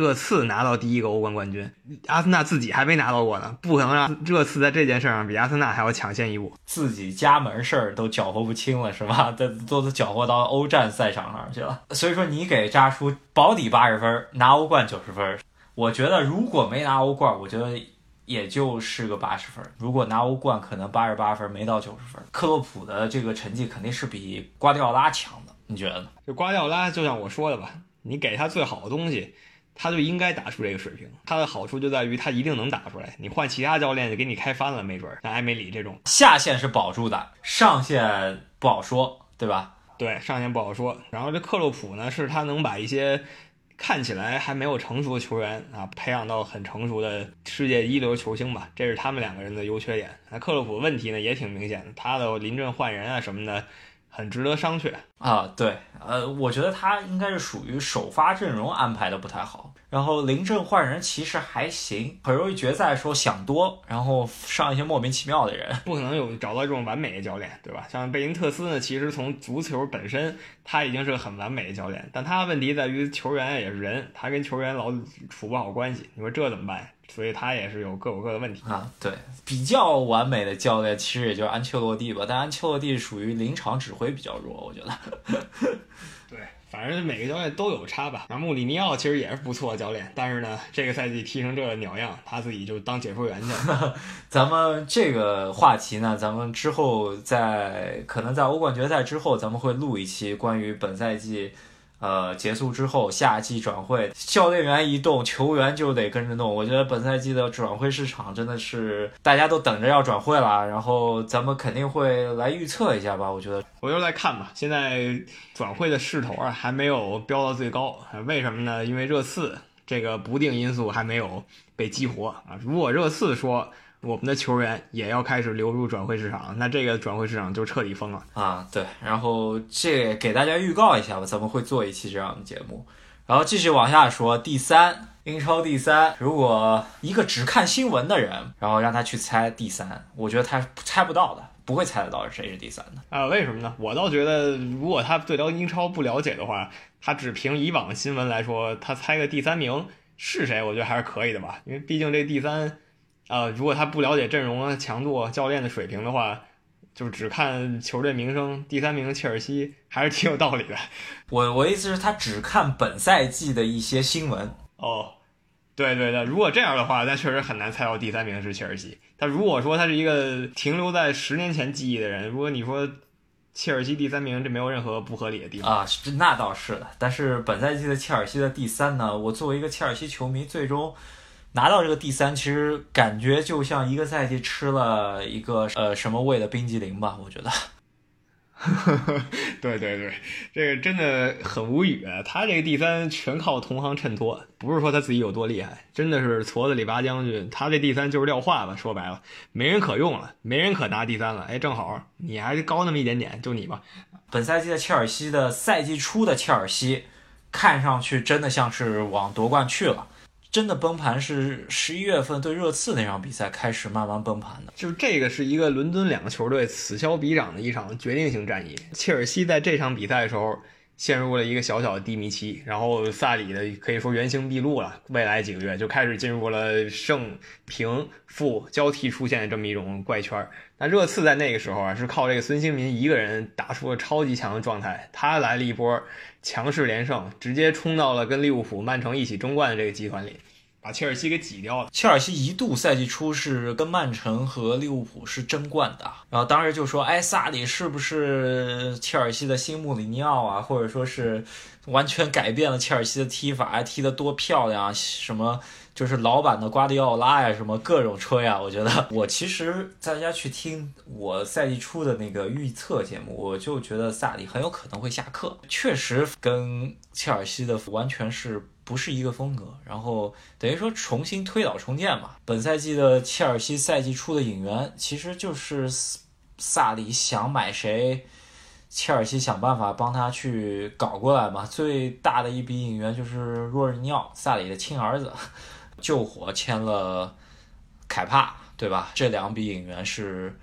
热刺拿到第一个欧冠冠军，阿森纳自己还没拿到过呢，不可能让热刺在这件事上比阿森纳还要抢先一步。自己家门事儿都搅和不清了，是吧？[laughs] 都都搅和到欧战赛场上去了。所以说，你给扎叔保底八十分，拿欧冠九十分。我觉得如果没拿欧冠，我觉得也就是个八十分。如果拿欧冠，可能八十八分，没到九十分。克洛普的这个成绩肯定是比瓜迪奥拉强的，你觉得呢？就瓜迪奥拉，就像我说的吧，你给他最好的东西。他就应该打出这个水平，他的好处就在于他一定能打出来。你换其他教练就给你开翻了，没准像埃梅里这种下限是保住的，上限不好说，对吧？对，上限不好说。然后这克洛普呢，是他能把一些看起来还没有成熟的球员啊，培养到很成熟的世界一流球星吧，这是他们两个人的优缺点。那克洛普问题呢也挺明显的，他的临阵换人啊什么的。很值得商榷啊，对，呃，我觉得他应该是属于首发阵容安排的不太好，然后临阵换人其实还行，很容易决赛时候想多，然后上一些莫名其妙的人，不可能有找到这种完美的教练，对吧？像贝因特斯呢，其实从足球本身他已经是个很完美的教练，但他问题在于球员也是人，他跟球员老处不好关系，你说这怎么办？所以他也是有各有各的问题啊。对，比较完美的教练其实也就是安切洛蒂吧，但安切洛蒂属于临场指挥比较弱，我觉得。[laughs] 对，反正每个教练都有差吧。那穆里尼奥其实也是不错的教练，但是呢，这个赛季踢成这个鸟样，他自己就当解说员去了。[laughs] 咱们这个话题呢，咱们之后在可能在欧冠决赛之后，咱们会录一期关于本赛季。呃，结束之后，夏季转会，教练员一动，球员就得跟着动。我觉得本赛季的转会市场真的是大家都等着要转会了，然后咱们肯定会来预测一下吧。我觉得，我就来看吧。现在转会的势头啊，还没有飙到最高，为什么呢？因为热刺这个不定因素还没有被激活啊。如果热刺说，我们的球员也要开始流入转会市场，那这个转会市场就彻底疯了啊！对，然后这给大家预告一下吧，咱们会做一期这样的节目，然后继续往下说。第三，英超第三，如果一个只看新闻的人，然后让他去猜第三，我觉得他猜不到的，不会猜得到谁是第三的啊？为什么呢？我倒觉得，如果他对到英超不了解的话，他只凭以往的新闻来说，他猜个第三名是谁，我觉得还是可以的吧，因为毕竟这第三。呃，如果他不了解阵容强度、教练的水平的话，就是只看球队名声，第三名切尔西还是挺有道理的。[laughs] 我我意思是，他只看本赛季的一些新闻。哦，对对对，如果这样的话，那确实很难猜到第三名是切尔西。但如果说他是一个停留在十年前记忆的人，如果你说切尔西第三名，这没有任何不合理的地方啊。那倒是的，但是本赛季的切尔西的第三呢？我作为一个切尔西球迷，最终。拿到这个第三，其实感觉就像一个赛季吃了一个呃什么味的冰激凌吧，我觉得。[laughs] 对对对，这个真的很无语。他这个第三全靠同行衬托，不是说他自己有多厉害，真的是矬子里拔将军。他这第三就是撂话吧，说白了，没人可用了，没人可拿第三了。哎，正好你还是高那么一点点，就你吧。本赛季的切尔西的赛季初的切尔西，看上去真的像是往夺冠去了。真的崩盘是十一月份对热刺那场比赛开始慢慢崩盘的，就是这个是一个伦敦两个球队此消彼长的一场决定性战役。切尔西在这场比赛的时候陷入了一个小小的低迷期，然后萨里的可以说原形毕露了，未来几个月就开始进入了胜平负交替出现的这么一种怪圈。那热刺在那个时候啊是靠这个孙兴民一个人打出了超级强的状态，他来了一波。强势连胜，直接冲到了跟利物浦、曼城一起争冠的这个集团里，把切尔西给挤掉了。切尔西一度赛季初是跟曼城和利物浦是争冠的，然后当时就说：“哎，萨里是不是切尔西的新穆里尼奥啊？或者说是完全改变了切尔西的踢法，踢得多漂亮？什么？”就是老版的瓜迪奥拉呀，什么各种吹呀，我觉得我其实大家去听我赛季初的那个预测节目，我就觉得萨里很有可能会下课，确实跟切尔西的完全是不是一个风格，然后等于说重新推倒重建嘛。本赛季的切尔西赛季初的引援其实就是萨里想买谁，切尔西想办法帮他去搞过来嘛。最大的一笔引援就是若日尼奥，萨里的亲儿子。救火签了凯帕，对吧？这两笔引援是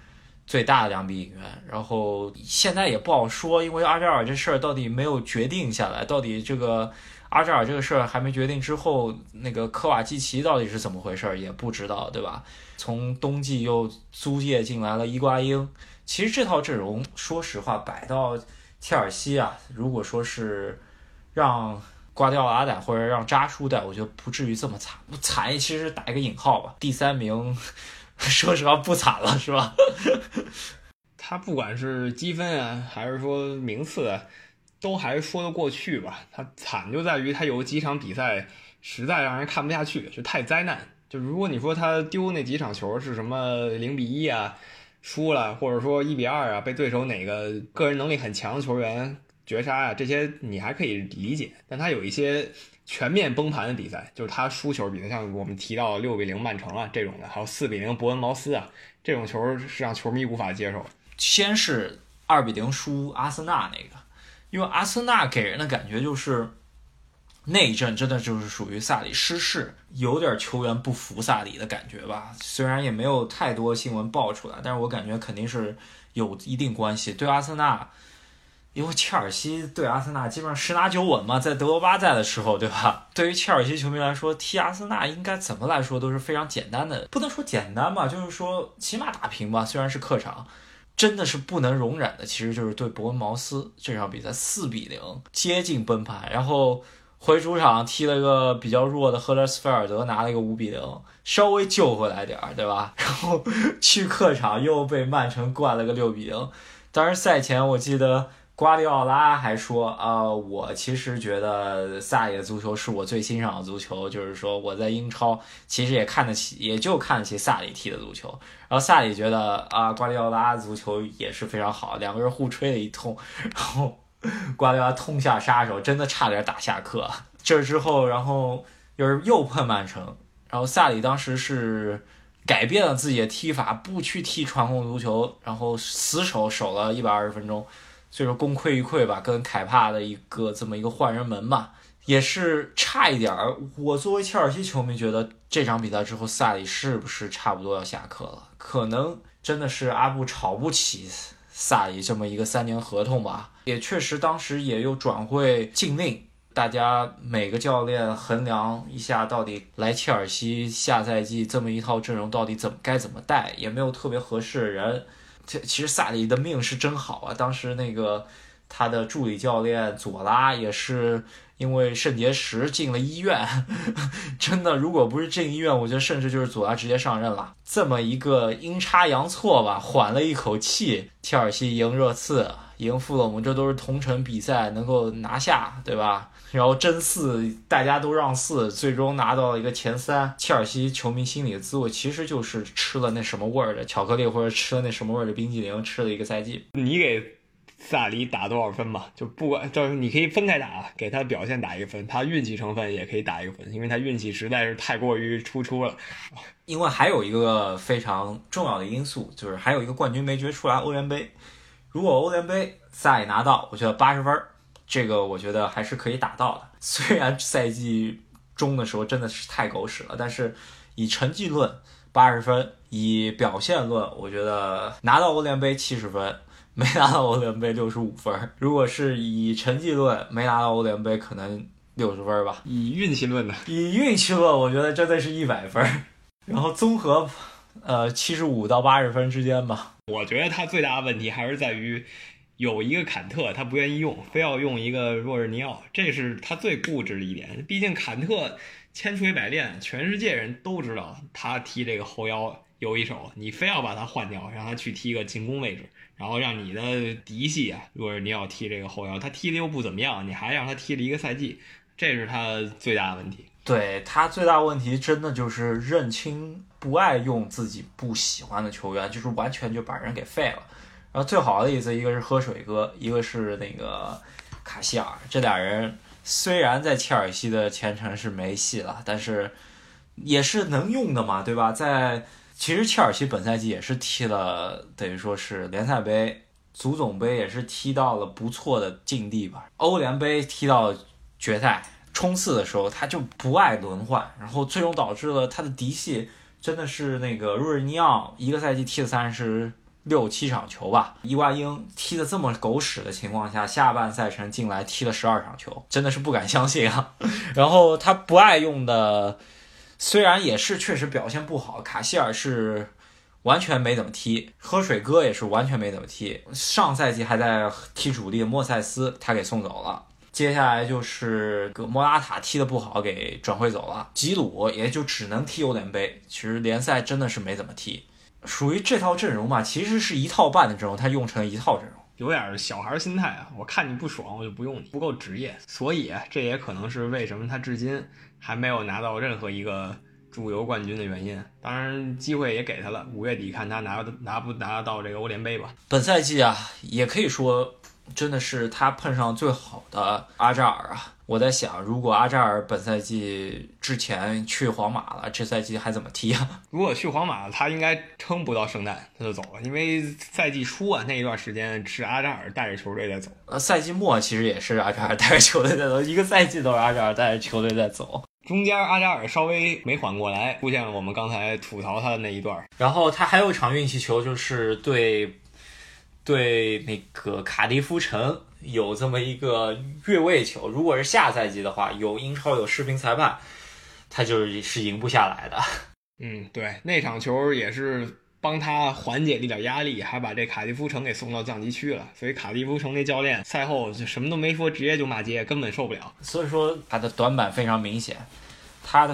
最大的两笔引援。然后现在也不好说，因为阿扎尔这事儿到底没有决定下来。到底这个阿扎尔这个事儿还没决定之后，那个科瓦基奇到底是怎么回事也不知道，对吧？从冬季又租借进来了伊瓜因。其实这套阵容，说实话摆到切尔西啊，如果说是让。挂掉了阿带或者让扎叔带，我觉得不至于这么惨。惨其实打一个引号吧。第三名，[laughs] 说实话不惨了，是吧？[laughs] 他不管是积分啊，还是说名次，啊，都还说得过去吧。他惨就在于他有几场比赛实在让人看不下去，就太灾难。就如果你说他丢那几场球是什么零比一啊，输了，或者说一比二啊，被对手哪个个人能力很强的球员。绝杀啊，这些你还可以理解，但他有一些全面崩盘的比赛，就是他输球比赛，像我们提到六比零曼城啊这种的，还有四比零伯恩茅斯啊这种球是让球迷无法接受。先是二比零输阿森纳那个，因为阿森纳给人的感觉就是那一阵真的就是属于萨里失势，有点球员不服萨里的感觉吧。虽然也没有太多新闻爆出来，但是我感觉肯定是有一定关系。对阿森纳。因为切尔西对阿森纳基本上十拿九稳嘛，在德罗巴在的时候，对吧？对于切尔西球迷来说，踢阿森纳应该怎么来说都是非常简单的，不能说简单吧，就是说起码打平吧。虽然是客场，真的是不能容忍的，其实就是对伯恩茅斯这场比赛四比零接近崩盘，然后回主场踢了一个比较弱的赫勒斯菲尔德，拿了一个五比零，稍微救回来点儿，对吧？然后 [laughs] 去客场又被曼城灌了个六比零，当然赛前我记得。瓜迪奥拉还说啊、我其实觉得萨里的足球是我最欣赏的足球，就是说我在英超其实也看得起，也就看得起萨里踢的足球。然后萨里觉得啊，瓜迪奥拉足球也是非常好，两个人互吹了一通，[laughs] 然后瓜迪奥拉痛下杀手，真的差点打下课。这之后，然后又是又碰曼城，然后萨里当时是改变了自己的踢法，不去踢传控足球，然后死守守了一百二十分钟，所以说功亏一篑吧，跟凯帕的一个这么一个换人门吧，也是差一点儿。我作为切尔西球迷，觉得这场比赛之后，萨里是不是差不多要下课了？可能真的是阿布炒不起萨里这么一个三年合同吧。也确实，当时也有转会禁令，大家每个教练衡量一下，到底来切尔西下赛季这么一套阵容到底怎么该怎么带，也没有特别合适的人。这其实萨里的命是真好啊！当时那个他的助理教练佐拉也是因为肾结石进了医院，[laughs] 真的，如果不是进医院，我觉得甚至就是佐拉直接上任了。这么一个阴差阳错吧，缓了一口气，切尔西赢热刺，赢富勒姆，这都是同城比赛能够拿下，对吧？然后争四，大家都让四，最终拿到了一个前三。切尔西球迷心里的滋味，其实就是吃了那什么味儿的巧克力，或者吃了那什么味儿的冰激凌，吃了一个赛季。你给萨里打多少分吧？就不管，就是你可以分开打，给他表现打一个分，他运气成分也可以打一个分，因为他运气实在是太过于突出了。[laughs] 因为还有一个非常重要的因素，就是还有一个冠军没决出来，欧联杯。如果欧联杯再拿到，我觉得八十分儿，这个我觉得还是可以打到的。[laughs] 虽然赛季中的时候真的是太狗屎了，但是以成绩论八十分，以表现论，我觉得拿到欧联杯七十分，[laughs] 没拿到欧联杯六十五分儿。如果是以成绩论，没拿到欧联杯可能六十分儿吧。以运气论呢，以运气论，我觉得真的是一百分儿，然后综合，呃，七十五到八十分之间吧。我觉得他最大的问题还是在于有一个坎特他不愿意用，非要用一个若日尼奥，这是他最固执的一点。毕竟坎特千锤百炼，全世界人都知道他踢这个后腰有一手，你非要把他换掉，让他去踢个进攻位置，然后让你的嫡系啊若日尼奥踢这个后腰，他踢的又不怎么样，你还让他踢了一个赛季，这是他最大的问题。对他最大问题真的就是认清不爱用自己不喜欢的球员，就是完全就把人给废了。然后最好的例子，一个是喝水哥，一个是那个卡希尔，这俩人虽然在切尔西的前程是没戏了，但是也是能用的嘛，对吧？在其实切尔西本赛季也是踢了，等于说是联赛杯、足总杯也是踢到了不错的境地吧，欧联杯踢到决赛。冲刺的时候，他就不爱轮换，然后最终导致了他的嫡系真的是那个若日尼奥一个赛季踢了三十六七场球吧，伊瓜因踢的这么狗屎的情况下，下半赛程进来踢了十二场球，真的是不敢相信啊。[laughs] 然后他不爱用的，虽然也是确实表现不好，卡希尔是完全没怎么踢，喝水哥也是完全没怎么踢，上赛季还在踢主力莫塞斯他给送走了。接下来就是个莫拉塔踢得不好，给转会走了。吉鲁也就只能踢欧联杯，其实联赛真的是没怎么踢。属于这套阵容嘛，其实是一套半的阵容，他用成了一套阵容。有点小孩心态啊！我看你不爽，我就不用你，不够职业。所以这也可能是为什么他至今还没有拿到任何一个主游冠军的原因。当然，机会也给他了，五月底看他拿拿不拿得到这个欧联杯吧。本赛季啊，也可以说。真的是他碰上最好的阿扎尔啊！我在想，如果阿扎尔本赛季之前去皇马了，这赛季还怎么踢啊？[laughs] 如果去皇马，他应该撑不到圣诞他就走了，因为赛季初啊那一段时间是阿扎尔带着球队在走。呃，赛季末其实也是阿扎尔带着球队在走，一个赛季都是阿扎尔带着球队在走。中间阿扎尔稍微没缓过来，出现了我们刚才吐槽他的那一段。然后他还有一场运气球，就是对。对那个卡迪夫城有这么一个越位球，如果是下赛季的话，有英超有视频裁判，他就是是赢不下来的。[laughs] 嗯，对，那场球也是帮他缓解了一点压力，还把这卡迪夫城给送到降级区了。所以卡迪夫城那教练赛后就什么都没说，直接就骂街，根本受不了。所以说他的短板非常明显。他的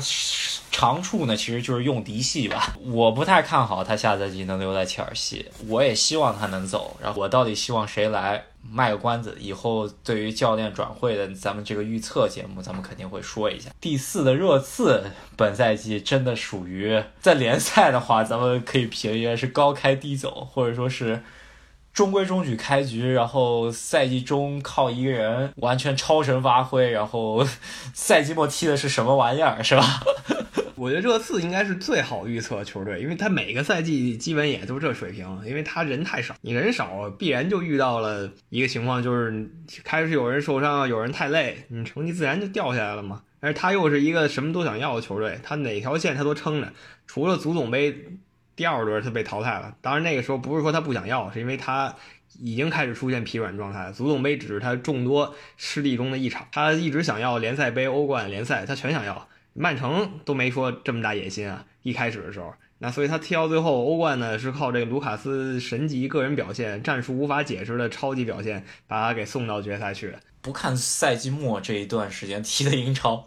长处呢，其实就是用嫡系吧。我不太看好他下赛季能留在切尔西，我也希望他能走。然后我到底希望谁来？卖个关子，以后对于教练转会的咱们这个预测节目，咱们肯定会说一下。第四的热刺，本赛季真的属于在联赛的话，咱们可以评为是高开低走，或者说是中规中矩开局，然后赛季中靠一个人完全超神发挥，然后 [laughs] 赛季末踢的是什么玩意儿，是吧？[laughs] 我觉得热刺应该是最好预测球队，因为他每个赛季基本也都这水平，因为他人太少，你人少必然就遇到了一个情况，就是开始有人受伤，有人太累，你成绩自然就掉下来了嘛。但是他又是一个什么都想要的球队，他哪条线他都撑着，除了足总杯第二轮他被淘汰了，当然那个时候不是说他不想要，是因为他已经开始出现疲软状态，足总杯只是他众多失利中的一场，他一直想要联赛杯、欧冠、联赛，他全想要。曼城都没说这么大野心啊！一开始的时候，那所以他踢到最后，欧冠呢是靠这个卢卡斯神级个人表现、战术无法解释的超级表现，把他给送到决赛去的。不看赛季末这一段时间踢的英超，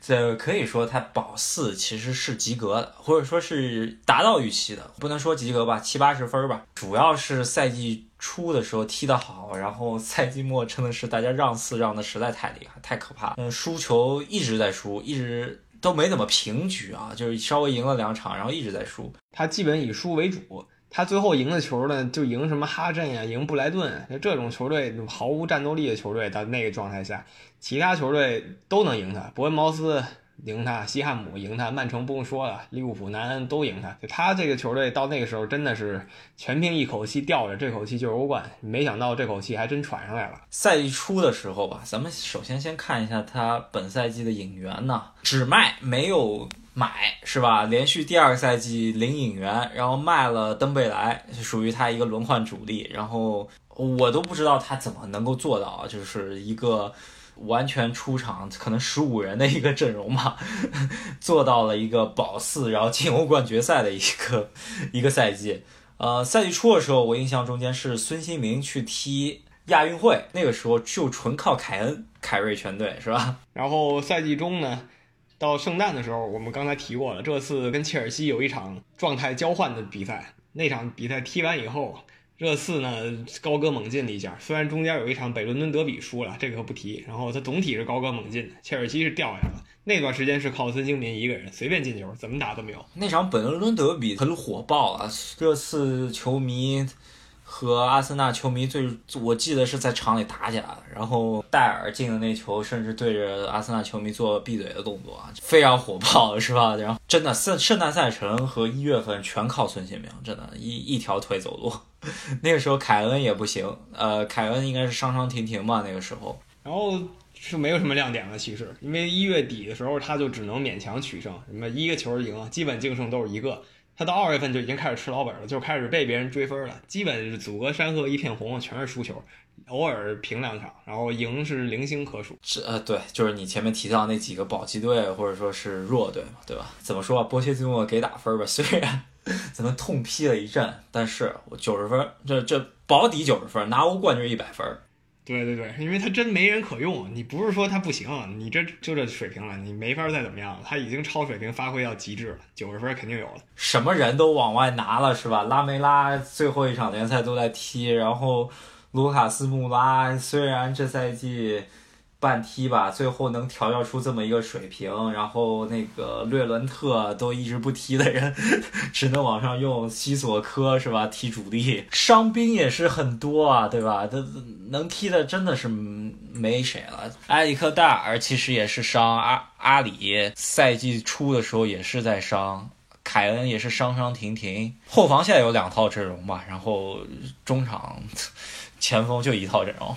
这 [laughs] 可以说他保四其实是及格的，或者说是达到预期的，不能说及格吧，七八十分吧。主要是赛季初的时候踢得好，然后赛季末真的是大家让四让的实在太厉害，太可怕。嗯，输球一直在输，一直都没怎么平局啊，就是稍微赢了两场，然后一直在输。他基本以输为主。他最后赢的球呢，就赢什么哈镇呀，赢布莱顿，就这种球队毫无战斗力的球队，到那个状态下，其他球队都能赢他。伯恩茅斯赢他，西汉姆赢他，曼城不用说了，利物浦、南安都赢他。就他这个球队到那个时候真的是全凭一口气吊着，这口气就是欧冠。没想到这口气还真喘上来了。赛季初的时候吧，咱们首先先看一下他本赛季的引援呢，只卖没有。买是吧？连续第二个赛季零引援，然后卖了登贝莱，属于他一个轮换主力。然后我都不知道他怎么能够做到，就是一个完全出场可能十五人的一个阵容嘛，[laughs] 做到了一个保四，然后进欧冠决赛的一个 [laughs] 一个赛季。呃，赛季初的时候，我印象中间是孙兴民去踢亚运会，那个时候就纯靠凯恩凯瑞全队是吧？然后赛季中呢？到圣诞的时候，我们刚才提过了，这次跟切尔西有一场状态交换的比赛。那场比赛踢完以后，热刺呢高歌猛进了一下，虽然中间有一场北伦敦德比输了，这个不提。然后他总体是高歌猛进的，切尔西是掉下来了。那段时间是靠孙兴民一个人随便进球，怎么打都没有。那场北伦敦德比很火爆啊，热刺球迷。和阿森纳球迷最，我记得是在场里打起来了，然后戴尔进的那球，甚至对着阿森纳球迷做闭嘴的动作，非常火爆，[laughs] 是吧？然后真的圣圣诞赛程和一月份全靠孙兴民，真的，一一条腿走路。[laughs] 那个时候凯恩也不行，呃，凯恩应该是伤伤停停吧，那个时候。然后是没有什么亮点了，其实，因为一月底的时候他就只能勉强取胜，什么一个球赢，基本净胜都是一个。他到二月份就已经开始吃老本了，就开始被别人追分了，基本是阻隔山河一片红，全是输球，偶尔平两场，然后赢是零星可数。是呃，对，就是你前面提到那几个保级队或者说是弱队嘛，对吧？怎么说波切蒂诺给打分吧，[laughs] 虽然咱们痛批了一阵，但是我九十分，这这保底九十分，拿欧冠就是一百分。对对对，因为他真没人可用，你不是说他不行，你这就这水平了，你没法再怎么样了，他已经超水平发挥到极致了，九十分肯定有了，什么人都往外拿了是吧？拉梅拉最后一场联赛都在踢，然后卢卡斯穆拉虽然这赛季。半踢吧，最后能调教出这么一个水平，然后那个略伦特都一直不踢的人，[laughs] 只能往上用西索科是吧？踢主力，伤兵也是很多啊，对吧？他能踢的真的是没谁了。埃里克戴尔其实也是伤，阿阿里赛季初的时候也是在伤，凯恩也是伤伤停停。后防线有两套阵容吧，然后中场 [laughs] 前锋就一套阵容。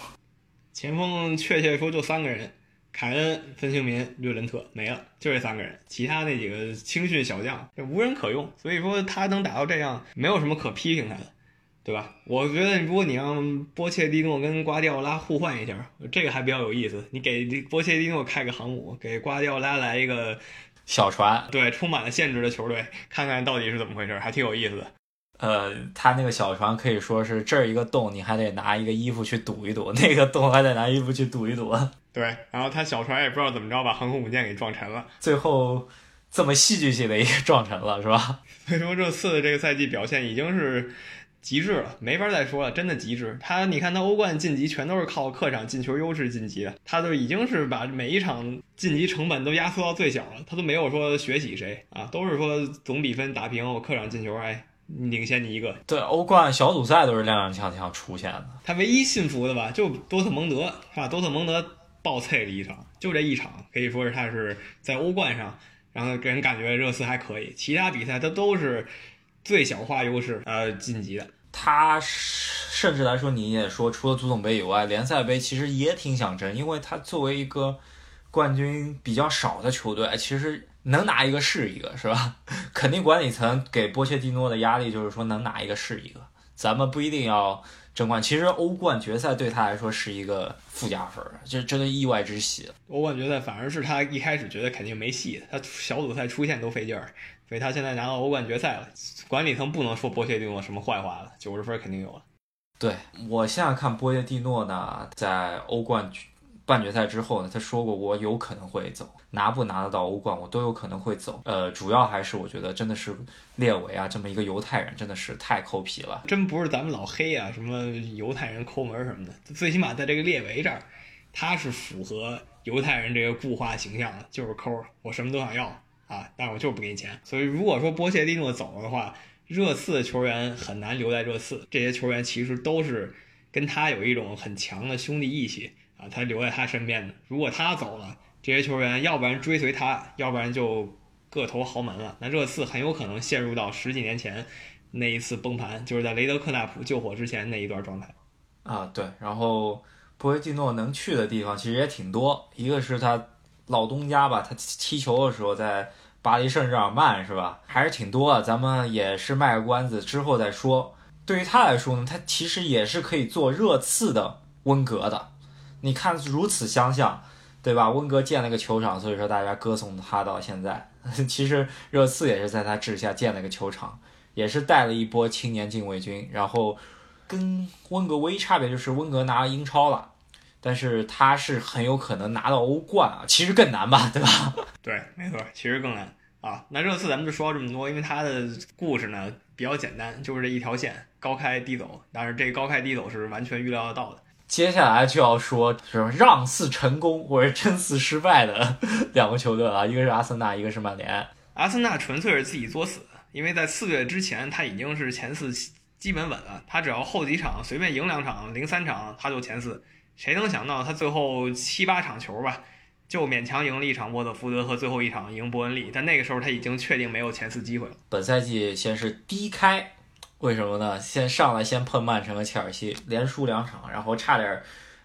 前锋确切说就三个人，凯恩、孙兴民、略伦特没了，就这三个人，其他那几个青训小将这无人可用。所以说他能打到这样，没有什么可批评他的，对吧？我觉得如果你让波切蒂诺跟瓜迪奥拉互换一下，这个还比较有意思。你给波切蒂诺开个航母，给瓜迪奥拉来一个小船，对，充满了限制的球队，看看到底是怎么回事，还挺有意思的。呃，他那个小船可以说是这儿一个洞，你还得拿一个衣服去堵一堵；那个洞还得拿衣服去堵一堵。[laughs] 对，然后他小船也不知道怎么着把航空母舰给撞沉了，最后这么戏剧性的一个撞沉了，是吧？所以说这次的这个赛季表现已经是极致了，没法再说了，真的极致。他你看他欧冠晋级全都是靠客场进球优势晋级的，他都已经是把每一场晋级成本都压缩到最小了，他都没有说学习谁啊，都是说总比分打平，我客场进球哎领先你一个。对，欧冠小组赛都是踉踉跄跄出现的。他唯一信服的吧，就多特蒙德是吧？多特蒙德爆脆了一场，就这一场可以说是他是在欧冠上，然后给人感觉热刺还可以，其他比赛他都是最小化优势呃晋级的。他甚至来说，你也说，除了足总杯以外，联赛杯其实也挺想争，因为他作为一个冠军比较少的球队，其实能拿一个是一个，是吧？[laughs] 肯定管理层给波切蒂诺的压力就是说能拿一个是一个，咱们不一定要争冠。其实欧冠决赛对他来说是一个附加分，这真的意外之喜。欧冠决赛反而是他一开始觉得肯定没戏，他小组赛出线都费劲儿，所以他现在拿到欧冠决赛了，管理层不能说波切蒂诺什么坏话了，九十分肯定有了。对我现在看波切蒂诺呢，在欧冠半决赛之后呢，他说过我有可能会走，拿不拿得到欧冠我都有可能会走。呃，主要还是我觉得真的是列维啊，这么一个犹太人真的是太抠皮了，真不是咱们老黑啊，什么犹太人抠门什么的，最起码在这个列维这儿，他是符合犹太人这个固化形象的，就是抠，我什么都想要啊，但是我就是不给你钱。所以如果说波切蒂诺走了的话，热刺的球员很难留在热刺，这些球员其实都是跟他有一种很强的兄弟义气啊，他留在他身边的。如果他走了，这些球员要不然追随他，要不然就各投豪门了。那热刺很有可能陷入到十几年前那一次崩盘，就是在雷德克纳普救火之前那一段状态。啊，对。然后波切蒂诺能去的地方其实也挺多，一个是他老东家吧，他踢球的时候在。巴黎圣日耳曼是吧？还是挺多的，咱们也是卖个关子，之后再说。对于他来说呢，他其实也是可以做热刺的温格的。你看如此相像，对吧？温格建了个球场，所以说大家歌颂他到现在。[laughs] 其实热刺也是在他治下建了个球场，也是带了一波青年禁卫军。然后跟温格唯一差别就是温格拿了英超了，但是他是很有可能拿到欧冠啊，其实更难吧，[laughs] 对吧？对，没错，其实更难。啊，那热刺咱们就说这么多，因为他的故事呢比较简单，就是这一条线高开低走，但是这高开低走是完全预料得到的。接下来就要说是让四成功或者争四失败的 [laughs] 两个球队了，一个是阿森纳，一个是曼联。阿森纳纯粹是自己作死，因为在四月之前他已经是前四基本稳了，他只要后几场随便赢两场，零三场他就前四。谁能想到他最后七八场球吧？就勉强赢了一场沃特福德和最后一场赢伯恩利，但那个时候他已经确定没有前四机会了。本赛季先是低开，为什么呢？先上来先碰曼城和切尔西，连输两场，然后差点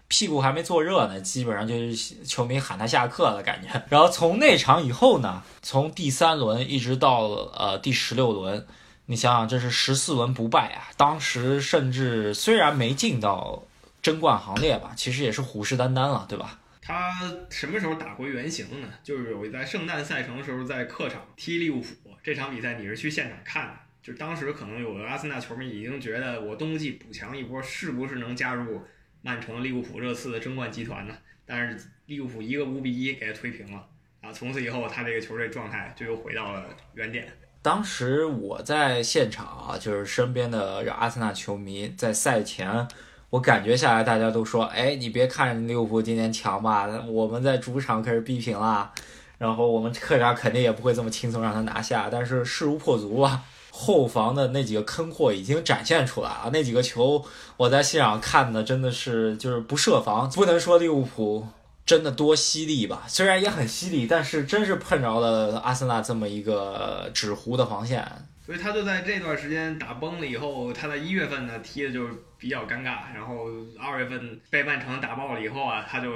屁股还没坐热呢，基本上就是球迷喊他下课了感觉。然后从那场以后呢，从第三轮一直到呃第十六轮，你想想这是十四轮不败啊！当时甚至虽然没进到争冠行列吧，其实也是虎视眈眈了，对吧？他什么时候打回原形呢？就是有在圣诞赛程的时候，在客场踢利物浦这场比赛，你是去现场看的。就当时可能有的阿森纳球迷已经觉得，我冬季补强一波，是不是能加入曼城、利物浦、热刺的争冠集团呢？但是利物浦一个五比一给他推平了啊！从此以后，他这个球队状态就又回到了原点。当时我在现场啊，就是身边的阿森纳球迷在赛前。我感觉下来，大家都说，哎，你别看利物浦今年强吧，我们在主场可是逼平了，然后我们客场肯定也不会这么轻松让他拿下。但是势如破竹啊，后防的那几个坑货已经展现出来了。那几个球我在现场看的真的是就是不设防，不能说利物浦真的多犀利吧，[laughs] 虽然也很犀利，但是真是碰着了阿森纳这么一个纸糊的防线。所以他就在这段时间打崩了以后，他在一月份呢踢的就比较尴尬，然后二月份被曼城打爆了以后啊，他就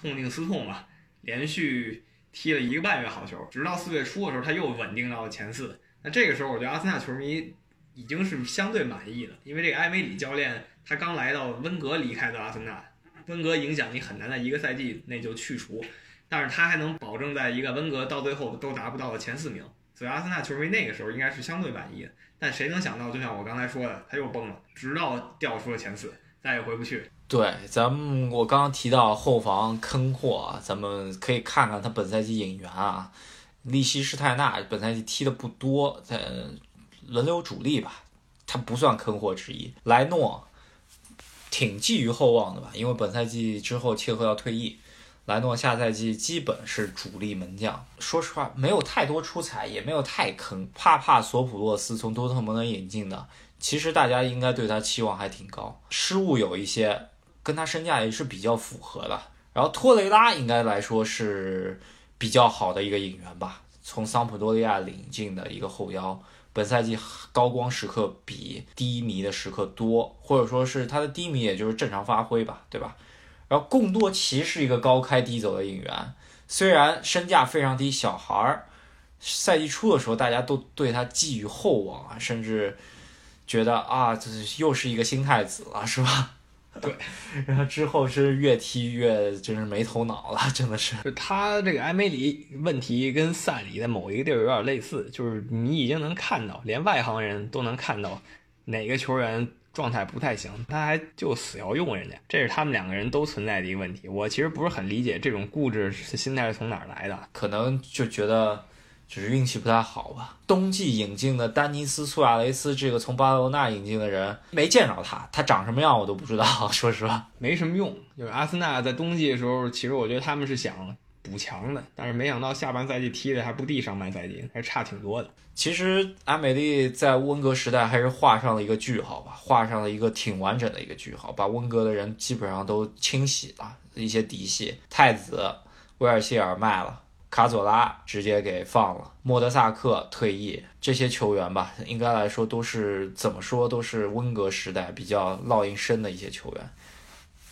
痛定思痛嘛，连续踢了一个半月好球，直到四月初的时候他又稳定到了前四。那这个时候我觉得阿森纳球迷已经是相对满意了，因为这个埃梅里教练他刚来到温格离开的阿森纳，温格影响你很难在一个赛季内就去除，但是他还能保证在一个温格到最后都达不到的前四名。所以阿森纳球迷那个时候应该是相对满意的，但谁能想到，就像我刚才说的，他又崩了，直到掉出了前四，再也回不去。对，咱们我刚刚提到后防坑货，咱们可以看看他本赛季引援啊。利希施泰纳本赛季踢的不多，在轮流主力吧，他不算坑货之一。莱诺挺寄予厚望的吧，因为本赛季之后切赫要退役，莱诺下赛季基本是主力门将。说实话，没有太多出彩，也没有太坑。帕帕索普洛斯从多特蒙德引进的，其实大家应该对他期望还挺高，失误有一些。跟他身价也是比较符合的，然后托雷拉应该来说是比较好的一个引援吧，从桑普多利亚领进的一个后腰，本赛季高光时刻比低迷的时刻多，或者说是他的低迷也就是正常发挥吧，对吧？然后贡多奇是一个高开低走的引援，虽然身价非常低，小孩儿，赛季初的时候大家都对他寄予厚望啊，甚至觉得啊，这又是一个新太子了，是吧？对，然后之后是越踢越真是没头脑了，真的是。就他这个埃梅里问题跟萨里在某一个地儿有点类似，就是你已经能看到，连外行人都能看到哪个球员状态不太行，他还就死要用人家，这是他们两个人都存在的一个问题。我其实不是很理解这种固执心态是从哪儿来的，可能就觉得。只是运气不太好吧。冬季引进的丹尼斯·苏亚雷斯，这个从巴塞罗那引进的人，没见着他，他长什么样我都不知道。[laughs] 说实话，没什么用。就是阿森纳在冬季的时候，其实我觉得他们是想补强的，但是没想到下半赛季踢的还不敌上半赛季，还差挺多的。其实阿美丽在温格时代还是画上了一个句号吧，画上了一个挺完整的一个句号，把温格的人基本上都清洗了，一些底细。太子、威尔希尔卖了。卡佐拉直接给放了，莫德萨克退役，这些球员吧，应该来说都是怎么说，都是温格时代比较烙印深的一些球员。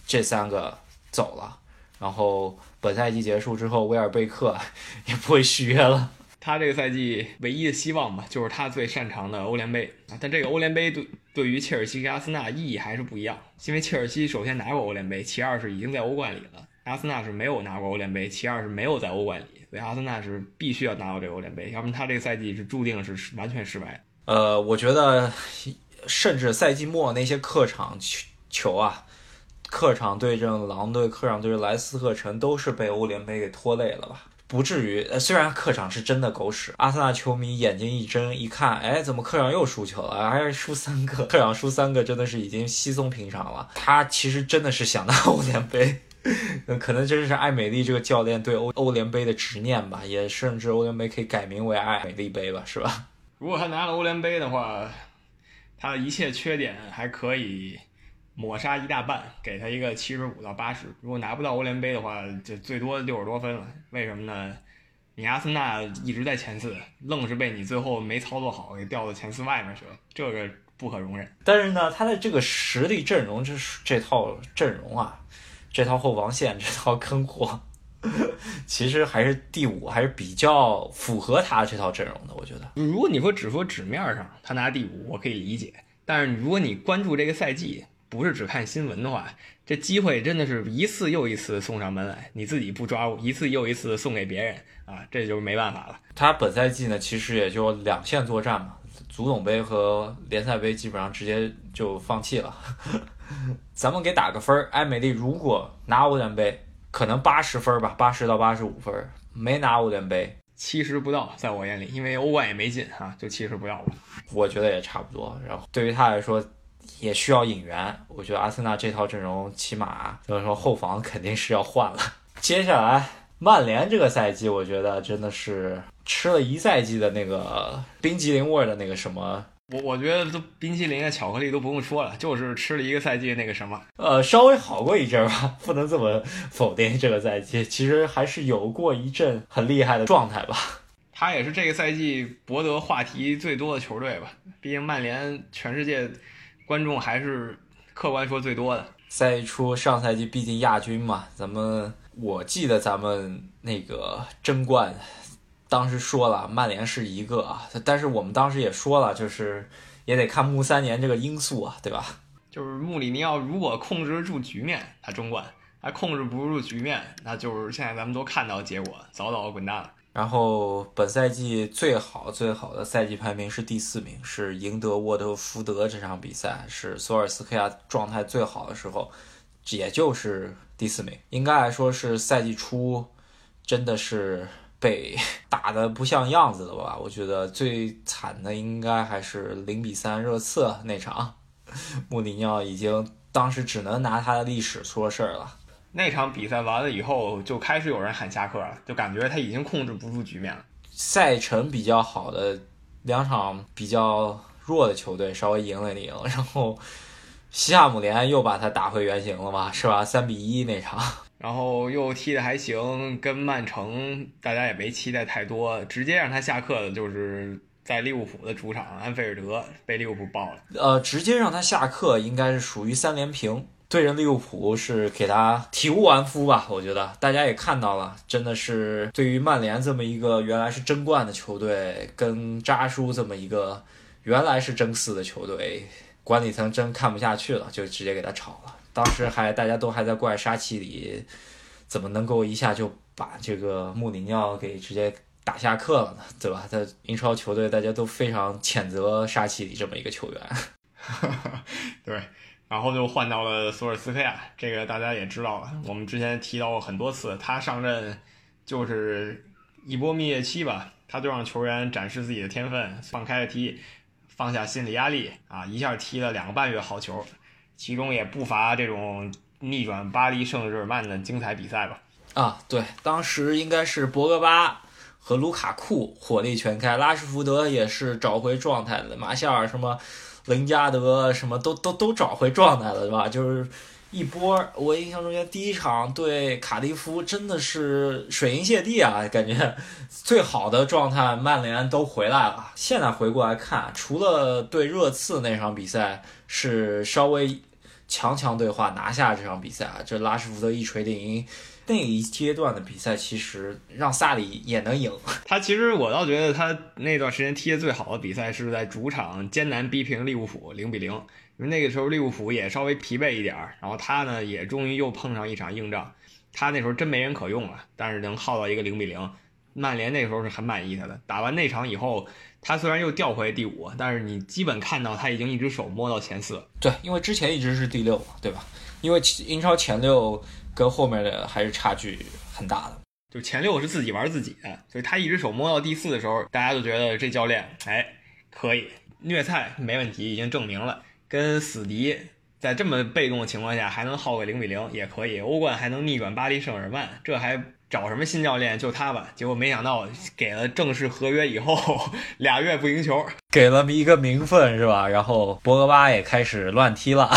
这三个走了，然后本赛季结束之后，威尔贝克 [laughs] 也不会续约了。他这个赛季唯一的希望吧，就是他最擅长的欧联杯啊。但这个欧联杯对对于切尔西跟阿森纳意义还是不一样，因为切尔西首先拿过欧联杯，其二是已经在欧冠里了。阿森纳是没有拿过欧联杯，其二是没有在欧冠里。所以阿森纳是必须要拿到这个欧联杯，要不然他这个赛季是注定是完全失败。呃，我觉得甚至赛季末那些客场球啊，客场对阵狼队、客场对阵莱斯特城，都是被欧联杯给拖累了吧？不至于。虽然客场是真的狗屎，阿森纳球迷眼睛一睁一看，哎，怎么客场又输球了？还是输三个，[laughs] 客场输三个，真的是已经稀松平常了。他其实真的是想拿欧联杯。[laughs] 那可能真是艾美丽这个教练对欧欧联杯的执念吧，也甚至欧联杯可以改名为艾美丽杯吧，是吧？如果他拿了欧联杯的话，他的一切缺点还可以抹杀一大半，给他一个七十五到八十。如果拿不到欧联杯的话，就最多六十多分了。为什么呢？你阿森纳一直在前四，愣是被你最后没操作好给掉到前四外面去了，这个不可容忍。但是呢，他的这个实力阵容，这这套阵容啊。这套后防线，[laughs] 这套坑货，其实还是第五，还是比较符合他这套阵容的。我觉得，如果你说只说纸面上他拿第五，我可以理解。但是如果你关注这个赛季，不是只看新闻的话，这机会真的是一次又一次送上门来，你自己不抓，一次又一次送给别人啊，这就没办法了。他本赛季呢，其实也就两线作战嘛，足总杯和联赛杯基本上直接就放弃了。[laughs] 咱们给打个分儿，艾美丽如果拿欧联杯，可能八十分吧，八十到八十五分；没拿欧联杯，七十不到，在我眼里，因为欧冠也没进啊，就七十不到吧。我觉得也差不多。然后对于他来说，也需要引援。我觉得阿森纳这套阵容，起码就是说后防肯定是要换了。[laughs] 接下来，曼联这个赛季，我觉得真的是吃了一赛季的那个冰激凌味的那个什么。我我觉得都冰淇淋啊巧克力都不用说了，就是吃了一个赛季那个什么，呃，稍微好过一阵吧，[laughs] 不能这么否定这个赛季，其实还是有过一阵很厉害的状态吧。[laughs] 他也是这个赛季博得话题最多的球队吧，毕竟曼联全世界观众还是客观说最多的。赛初上赛季毕竟亚军嘛，咱们我记得咱们那个争冠。当时说了，曼联是一个啊，但是我们当时也说了，就是也得看穆三年这个因素啊，对吧？就是穆里尼奥如果控制住局面，他争冠；他控制不住局面，那就是现在咱们都看到结果，早早滚蛋了。然后本赛季最好最好的赛季排名是第四名，是赢得沃特福德这场比赛，是索尔斯克亚状态最好的时候，也就是第四名。应该来说是赛季初，真的是被 [laughs] 打的不像样子了吧？我觉得最惨的应该还是零比三热刺那场，[laughs] 穆里尼奥已经当时只能拿他的历史说事儿了。那场比赛完了以后，就开始有人喊下课了，就感觉他已经控制不住局面了。赛程比较好的两场比较弱的球队稍微赢了赢，然后西汉姆联又把他打回原形了嘛，是吧？三比一那场，然后又踢得还行，跟曼城大家也没期待太多，直接让他下课的就是在利物浦的主场安菲尔德被利物浦爆了。呃，直接让他下课应该是属于三连平。对阵利物浦是给他体无完肤吧？我觉得大家也看到了，真的是对于曼联这么一个原来是争冠的球队，跟扎叔这么一个原来是争四的球队，管理层真看不下去了，就直接给他炒了。当时还大家都还在怪沙奇里怎么能够一下就把这个穆里尼奥给直接打下课了呢？对吧？在英超球队大家都非常谴责沙奇里这么一个球员。[laughs] 对。然后就换到了索尔斯克亚，这个大家也知道了。我们之前提到过很多次，他上任就是一波蜜月期吧，他就让球员展示自己的天分，放开了踢，放下心理压力啊，一下踢了两个半月好球，其中也不乏这种逆转巴黎圣日耳曼的精彩比赛吧。啊，对，当时应该是博格巴和卢卡库火力全开，拉什福德也是找回状态了，马夏尔什么。林加德什么都都都找回状态了，对吧？就是一波。我印象中间第一场对卡迪夫真的是水银泻地啊，感觉最好的状态曼联都回来了。现在回过来看，除了对热刺那场比赛是稍微强强对话拿下这场比赛啊，这拉什福德一锤定音。那一阶段的比赛，其实让萨里也能赢。他其实我倒觉得他那段时间踢的最好的比赛是在主场艰难逼平利物浦零比零，因为那个时候利物浦也稍微疲惫一点儿，然后他呢也终于又碰上一场硬仗，他那时候真没人可用了，但是能耗到一个零比零，曼联那时候是很满意他的。打完那场以后，他虽然又掉回第五，但是你基本看到他已经一只手摸到前四。对，因为之前一直是第六嘛，对吧？因为英超前六。跟后面的还是差距很大的，就前六是自己玩自己的，所以他一只手摸到第四的时候，大家都觉得这教练哎可以虐菜没问题，已经证明了跟死敌在这么被动的情况下还能耗个零比零也可以，欧冠还能逆转巴黎圣日耳曼，这还找什么新教练就他吧？结果没想到给了正式合约以后 [laughs] 俩月不赢球，给了一个名分是吧？然后博格巴也开始乱踢了，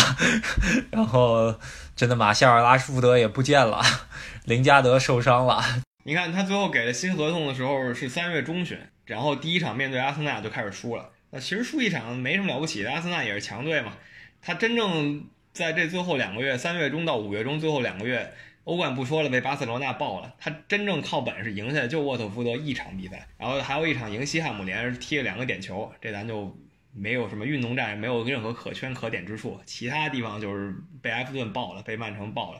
[laughs] 然后。真的，马夏尔、拉什福德也不见了，林加德受伤了。你看他最后给了新合同的时候是三月中旬，然后第一场面对阿森纳就开始输了。那其实输一场没什么了不起的，阿森纳也是强队嘛。他真正在这最后两个月，三月中到五月中最后两个月，欧冠不说了，被巴塞罗那爆了。他真正靠本事赢下来就沃特福德一场比赛，然后还有一场赢西汉姆联踢了两个点球，这咱就。没有什么运动战，没有任何可圈可点之处。其他地方就是被埃弗顿爆了，被曼城爆了，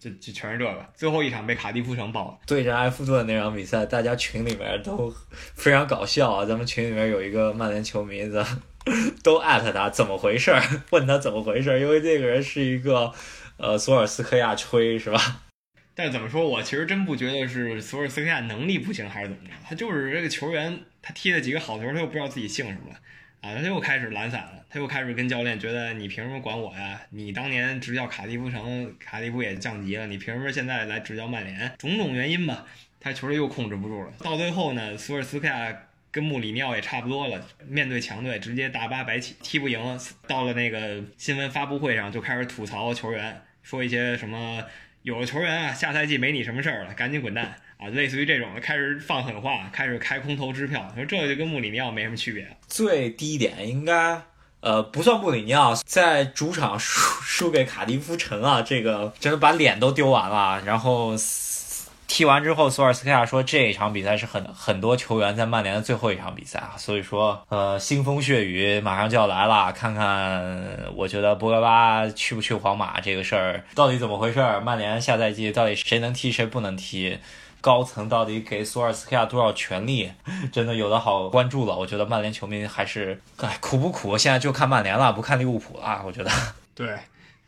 就就全是这个。最后一场被卡迪夫城爆了。对着埃弗顿那场比赛，大家群里面都非常搞笑啊！咱们群里面有一个曼联球迷子，都艾特他怎么回事儿，问他怎么回事儿，因为这个人是一个呃索尔斯克亚吹是吧？[laughs] 但怎么说，我其实真不觉得是索尔斯克亚能力不行还是怎么着，他就是这个球员，他踢了几个好球，他又不知道自己姓什么了。啊，他又开始懒散了，他又开始跟教练觉得你凭什么管我呀？你当年执教卡迪夫城，卡迪夫也降级了，你凭什么现在来执教曼联？种种原因吧，他球队又控制不住了。到最后呢，索尔斯克亚跟穆里尼奥也差不多了，面对强队直接大巴白起，踢不赢了。到了那个新闻发布会上就开始吐槽球员，说一些什么有的球员啊，下赛季没你什么事儿了，赶紧滚蛋。啊，类似于这种的，开始放狠话，开始开空头支票，说这就跟穆里尼奥没什么区别。最低点应该，呃，不算穆里尼奥在主场输输给卡迪夫城啊，这个真的把脸都丢完了。然后踢完之后，索尔斯克亚说这一场比赛是很很多球员在曼联的最后一场比赛啊，所以说，呃，腥风血雨马上就要来了。看看，我觉得博格巴去不去皇马这个事儿到底怎么回事？曼联下赛季到底谁能踢谁不能踢？高层到底给索尔斯克亚多少权利，[laughs] 真的有的好关注了。我觉得曼联球迷还是，哎，苦不苦？现在就看曼联了，不看利物浦了。我觉得，对。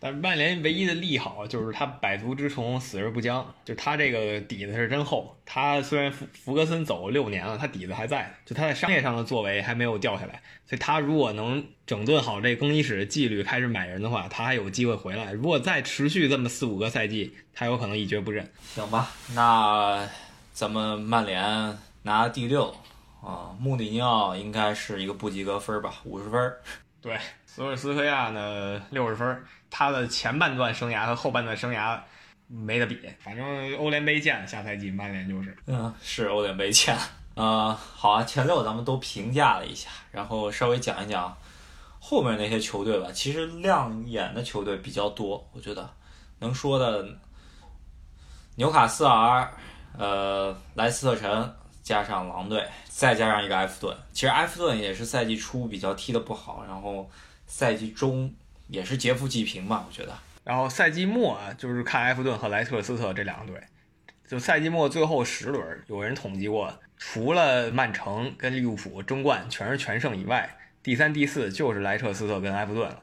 但曼联唯一的利好就是他百足之虫，死而不僵，就他这个底子是真厚。他虽然福福格森走六年了，他底子还在，就他在商业上的作为还没有掉下来。所以他如果能整顿好这更衣室的纪律，开始买人的话，他还有机会回来。如果再持续这么四五个赛季，他有可能一蹶不振。行吧，那咱们曼联拿第六啊，穆里尼奥应该是一个不及格分吧，五十分。对，索尔斯克亚呢六十分。他的前半段生涯和后半段生涯没得比，反正欧联杯见，下赛季曼联就是，嗯，是欧联杯见，呃，好啊，前六咱们都评价了一下，然后稍微讲一讲后面那些球队吧。其实亮眼的球队比较多，我觉得能说的纽卡斯尔、呃莱斯特城加上狼队，再加上一个埃弗顿。其实埃弗顿也是赛季初比较踢得不好，然后赛季中。也是劫富济贫吧，我觉得。然后赛季末啊，就是看埃弗顿和莱彻斯特这两个队。就赛季末最后十轮，有人统计过，除了曼城跟利物浦争冠全是全胜以外，第三、第四就是莱彻斯特跟埃弗顿了。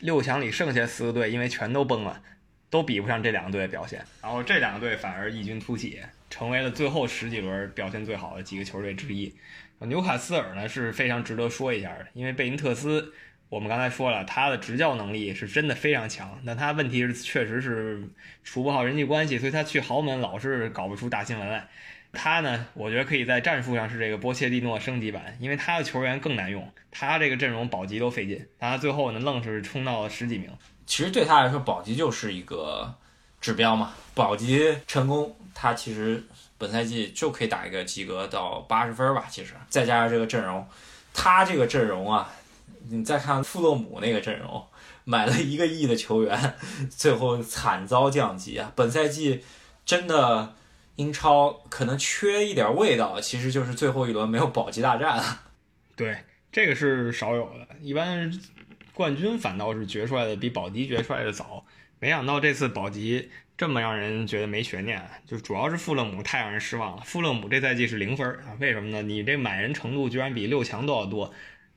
六强里剩下四个队，因为全都崩了，都比不上这两个队的表现。然后这两个队反而异军突起，成为了最后十几轮表现最好的几个球队之一。纽卡斯尔呢是非常值得说一下的，因为贝因特斯。我们刚才说了，他的执教能力是真的非常强，但他问题是确实是处不好人际关系，所以他去豪门老是搞不出大新闻来。他呢，我觉得可以在战术上是这个波切蒂诺升级版，因为他的球员更难用，他这个阵容保级都费劲，但他最后呢愣是冲到了十几名。其实对他来说，保级就是一个指标嘛，保级成功，他其实本赛季就可以打一个及格到八十分吧。其实再加上这个阵容，他这个阵容啊。你再看富勒姆那个阵容，买了一个亿的球员，[laughs] 最后惨遭降级啊！本赛季真的英超可能缺一点味道，其实就是最后一轮没有保级大战。对，这个是少有的，一般冠军反倒是决出来的比保级决出来的早。没想到这次保级这么让人觉得没悬念，就主要是富勒姆太让人失望了。富勒姆这赛季是零分啊？为什么呢？你这买人程度居然比六强都要多。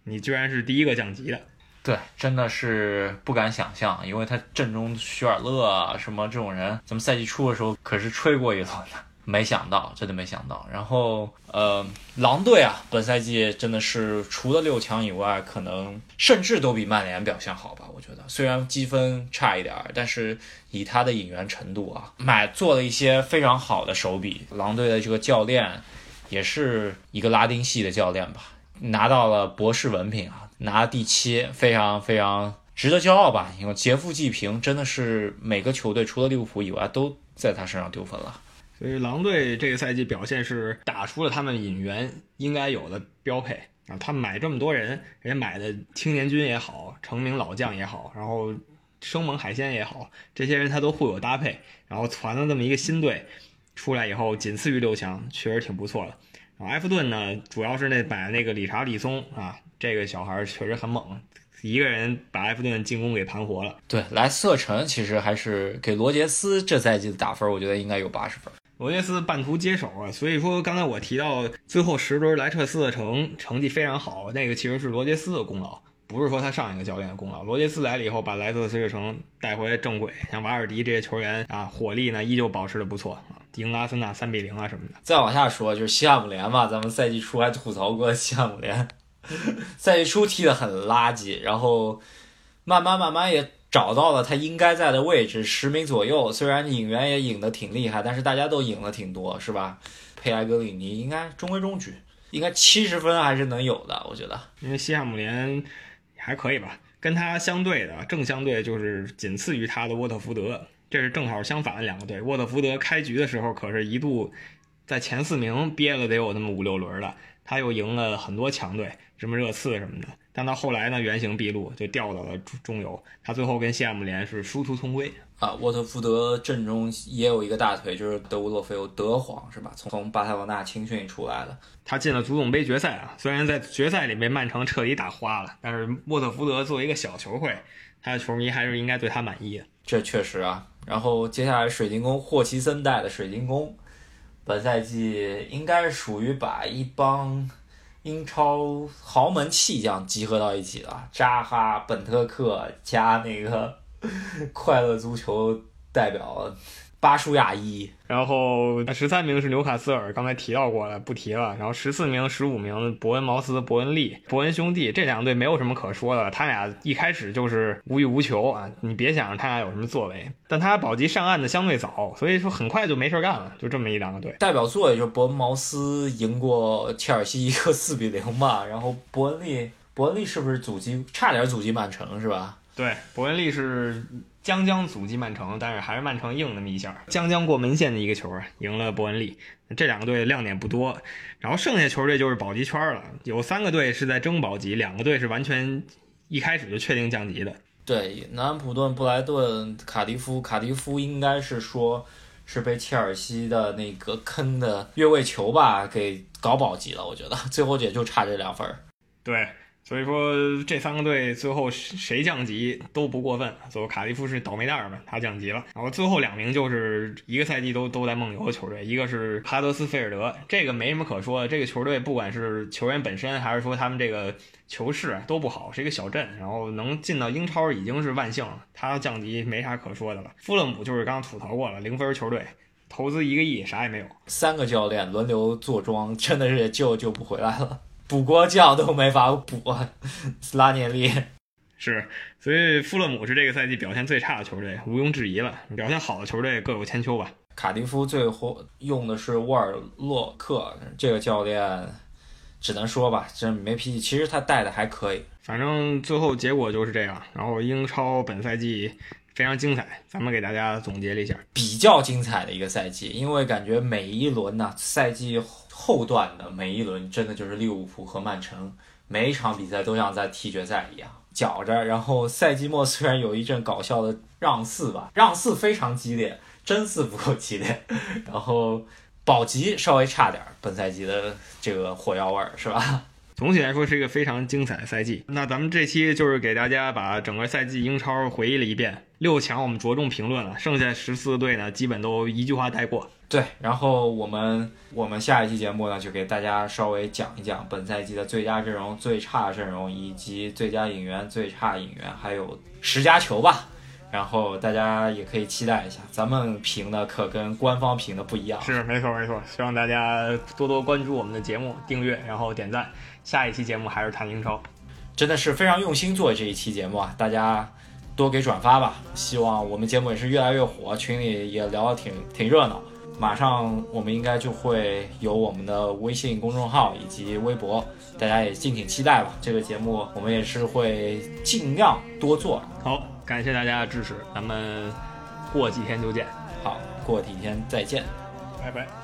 你居然是第一个降级的，对，真的是不敢想象，因为他阵中许尔勒啊什么这种人，咱们赛季初的时候可是吹过一轮的，没想到，真的没想到。然后，呃，狼队啊，本赛季真的是除了六强以外，可能甚至都比曼联表现好吧？我觉得，虽然积分差一点儿，但是以他的引援程度啊，买做了一些非常好的手笔。狼队的这个教练也是一个拉丁系的教练吧。拿到了博士文凭啊，拿第七，非常非常值得骄傲吧？因为劫富济贫，真的是每个球队除了利物浦以外都在他身上丢分了。所以狼队这个赛季表现是打出了他们引援应该有的标配啊！他买这么多人，人家买的青年军也好，成名老将也好，然后生猛海鲜也好，这些人他都互有搭配，然后传了这么一个新队出来以后，仅次于六强，确实挺不错的。埃弗顿呢，主要是那买那个理查利松啊，这个小孩确实很猛，一个人把埃弗顿进攻给盘活了。对，莱斯特城其实还是给罗杰斯这赛季的打分，我觉得应该有八十分。罗杰斯半途接手啊，所以说刚才我提到最后十轮莱彻斯特城成绩非常好，那个其实是罗杰斯的功劳。不是说他上一个教练的功劳，罗杰斯来了以后把莱斯特城带回正轨，像瓦尔迪这些球员啊，火力呢依旧保持的不错啊，赢阿森纳三比零啊什么的。再往下说就是西汉姆联嘛，咱们赛季初还吐槽过西汉姆联，[laughs] 赛季初踢得很垃圾，然后慢慢慢慢也找到了他应该在的位置，十名左右，虽然引援也引得挺厉害，但是大家都引了挺多，是吧？佩莱格里尼应该中规中矩，应该七十分还是能有的，我觉得，因为西汉姆联。还可以吧，跟他相对的正相对就是仅次于他的沃特福德，这是正好相反的两个队。沃特福德开局的时候可是一度在前四名憋了得有那么五六轮了，他又赢了很多强队，什么热刺什么的。但到后来呢，原形毕露，就掉到了中中游。他最后跟西汉姆联是殊途同归。啊，沃特福德阵中也有一个大腿，就是德乌洛菲欧德皇是吧？从从巴塞罗那青训出来的，他进了足总杯决赛啊。虽然在决赛里被曼城彻底打花了，但是沃特福德作为一个小球会，他的球迷还是应该对他满意的。这确实啊。然后接下来水晶宫霍奇森带的水晶宫，本赛季应该属于把一帮英超豪门弃将集合到一起了，扎哈、本特克加那个 [laughs] 快乐足球代表巴舒亚伊。然后十三名是纽卡斯尔，刚才提到过了，不提了。然后十四名、十五名伯恩茅斯、伯恩利、伯恩兄弟这两队没有什么可说的，他俩一开始就是无欲无求啊，你别想着他俩有什么作为。但他保级上岸的相对早，所以说很快就没事干了，就这么一两个队。代表作也就是伯恩茅斯赢过切尔西一个四比零吧，然后伯恩利，伯恩利是不是阻击差点阻击曼城是吧？对，伯恩利是。将将阻击曼城，但是还是曼城硬那么一下，将将过门线的一个球啊，赢了伯恩利。这两个队亮点不多，然后剩下球队就是保级圈了，有三个队是在争保级，两个队是完全一开始就确定降级的。对，南安普顿、布莱顿、卡迪夫，卡迪夫应该是说是被切尔西的那个坑的越位球吧给搞保级了，我觉得最后也就差这两分。对。所以说这三个队最后谁降级都不过分。最后卡迪夫是倒霉蛋儿嘛，他降级了。然后最后两名就是一个赛季都都在梦游的球队，一个是哈德斯菲尔德，这个没什么可说的。这个球队不管是球员本身，还是说他们这个球市都不好，是一个小镇。然后能进到英超已经是万幸了，他降级没啥可说的了。富勒姆就是刚刚吐槽过了，零分球队，投资一个亿啥也没有，三个教练轮流坐庄，真的是救救不回来了。补锅匠都没法补，斯拉涅利是，所以富勒姆是这个赛季表现最差的球队，毋庸置疑了。表现好的球队各有千秋吧。卡迪夫最后用的是沃尔洛克这个教练，只能说吧，真没脾气。其实他带的还可以，反正最后结果就是这样。然后英超本赛季非常精彩，咱们给大家总结了一下，比较精彩的一个赛季，因为感觉每一轮呢赛季。后段的每一轮真的就是利物浦和曼城，每一场比赛都像在踢决赛一样，搅着。然后赛季末虽然有一阵搞笑的让四吧，让四非常激烈，真四不够激烈。[laughs] 然后保级稍微差点，本赛季的这个火药味儿是吧？[laughs] 总体来说是一个非常精彩的赛季。那咱们这期就是给大家把整个赛季英超回忆了一遍。六强我们着重评论了，剩下十四队呢，基本都一句话带过。对，然后我们我们下一期节目呢，就给大家稍微讲一讲本赛季的最佳阵容、最差阵容，以及最佳引援、最差引援，还有十佳球吧。然后大家也可以期待一下，咱们评的可跟官方评的不一样。是，没错没错。希望大家多多关注我们的节目，订阅，然后点赞。下一期节目还是谈英超，真的是非常用心做这一期节目啊！大家多给转发吧，希望我们节目也是越来越火，群里也聊得挺挺热闹。马上我们应该就会有我们的微信公众号以及微博，大家也敬请期待吧。这个节目我们也是会尽量多做。好，感谢大家的支持，咱们过几天就见。好，过几天再见，拜拜。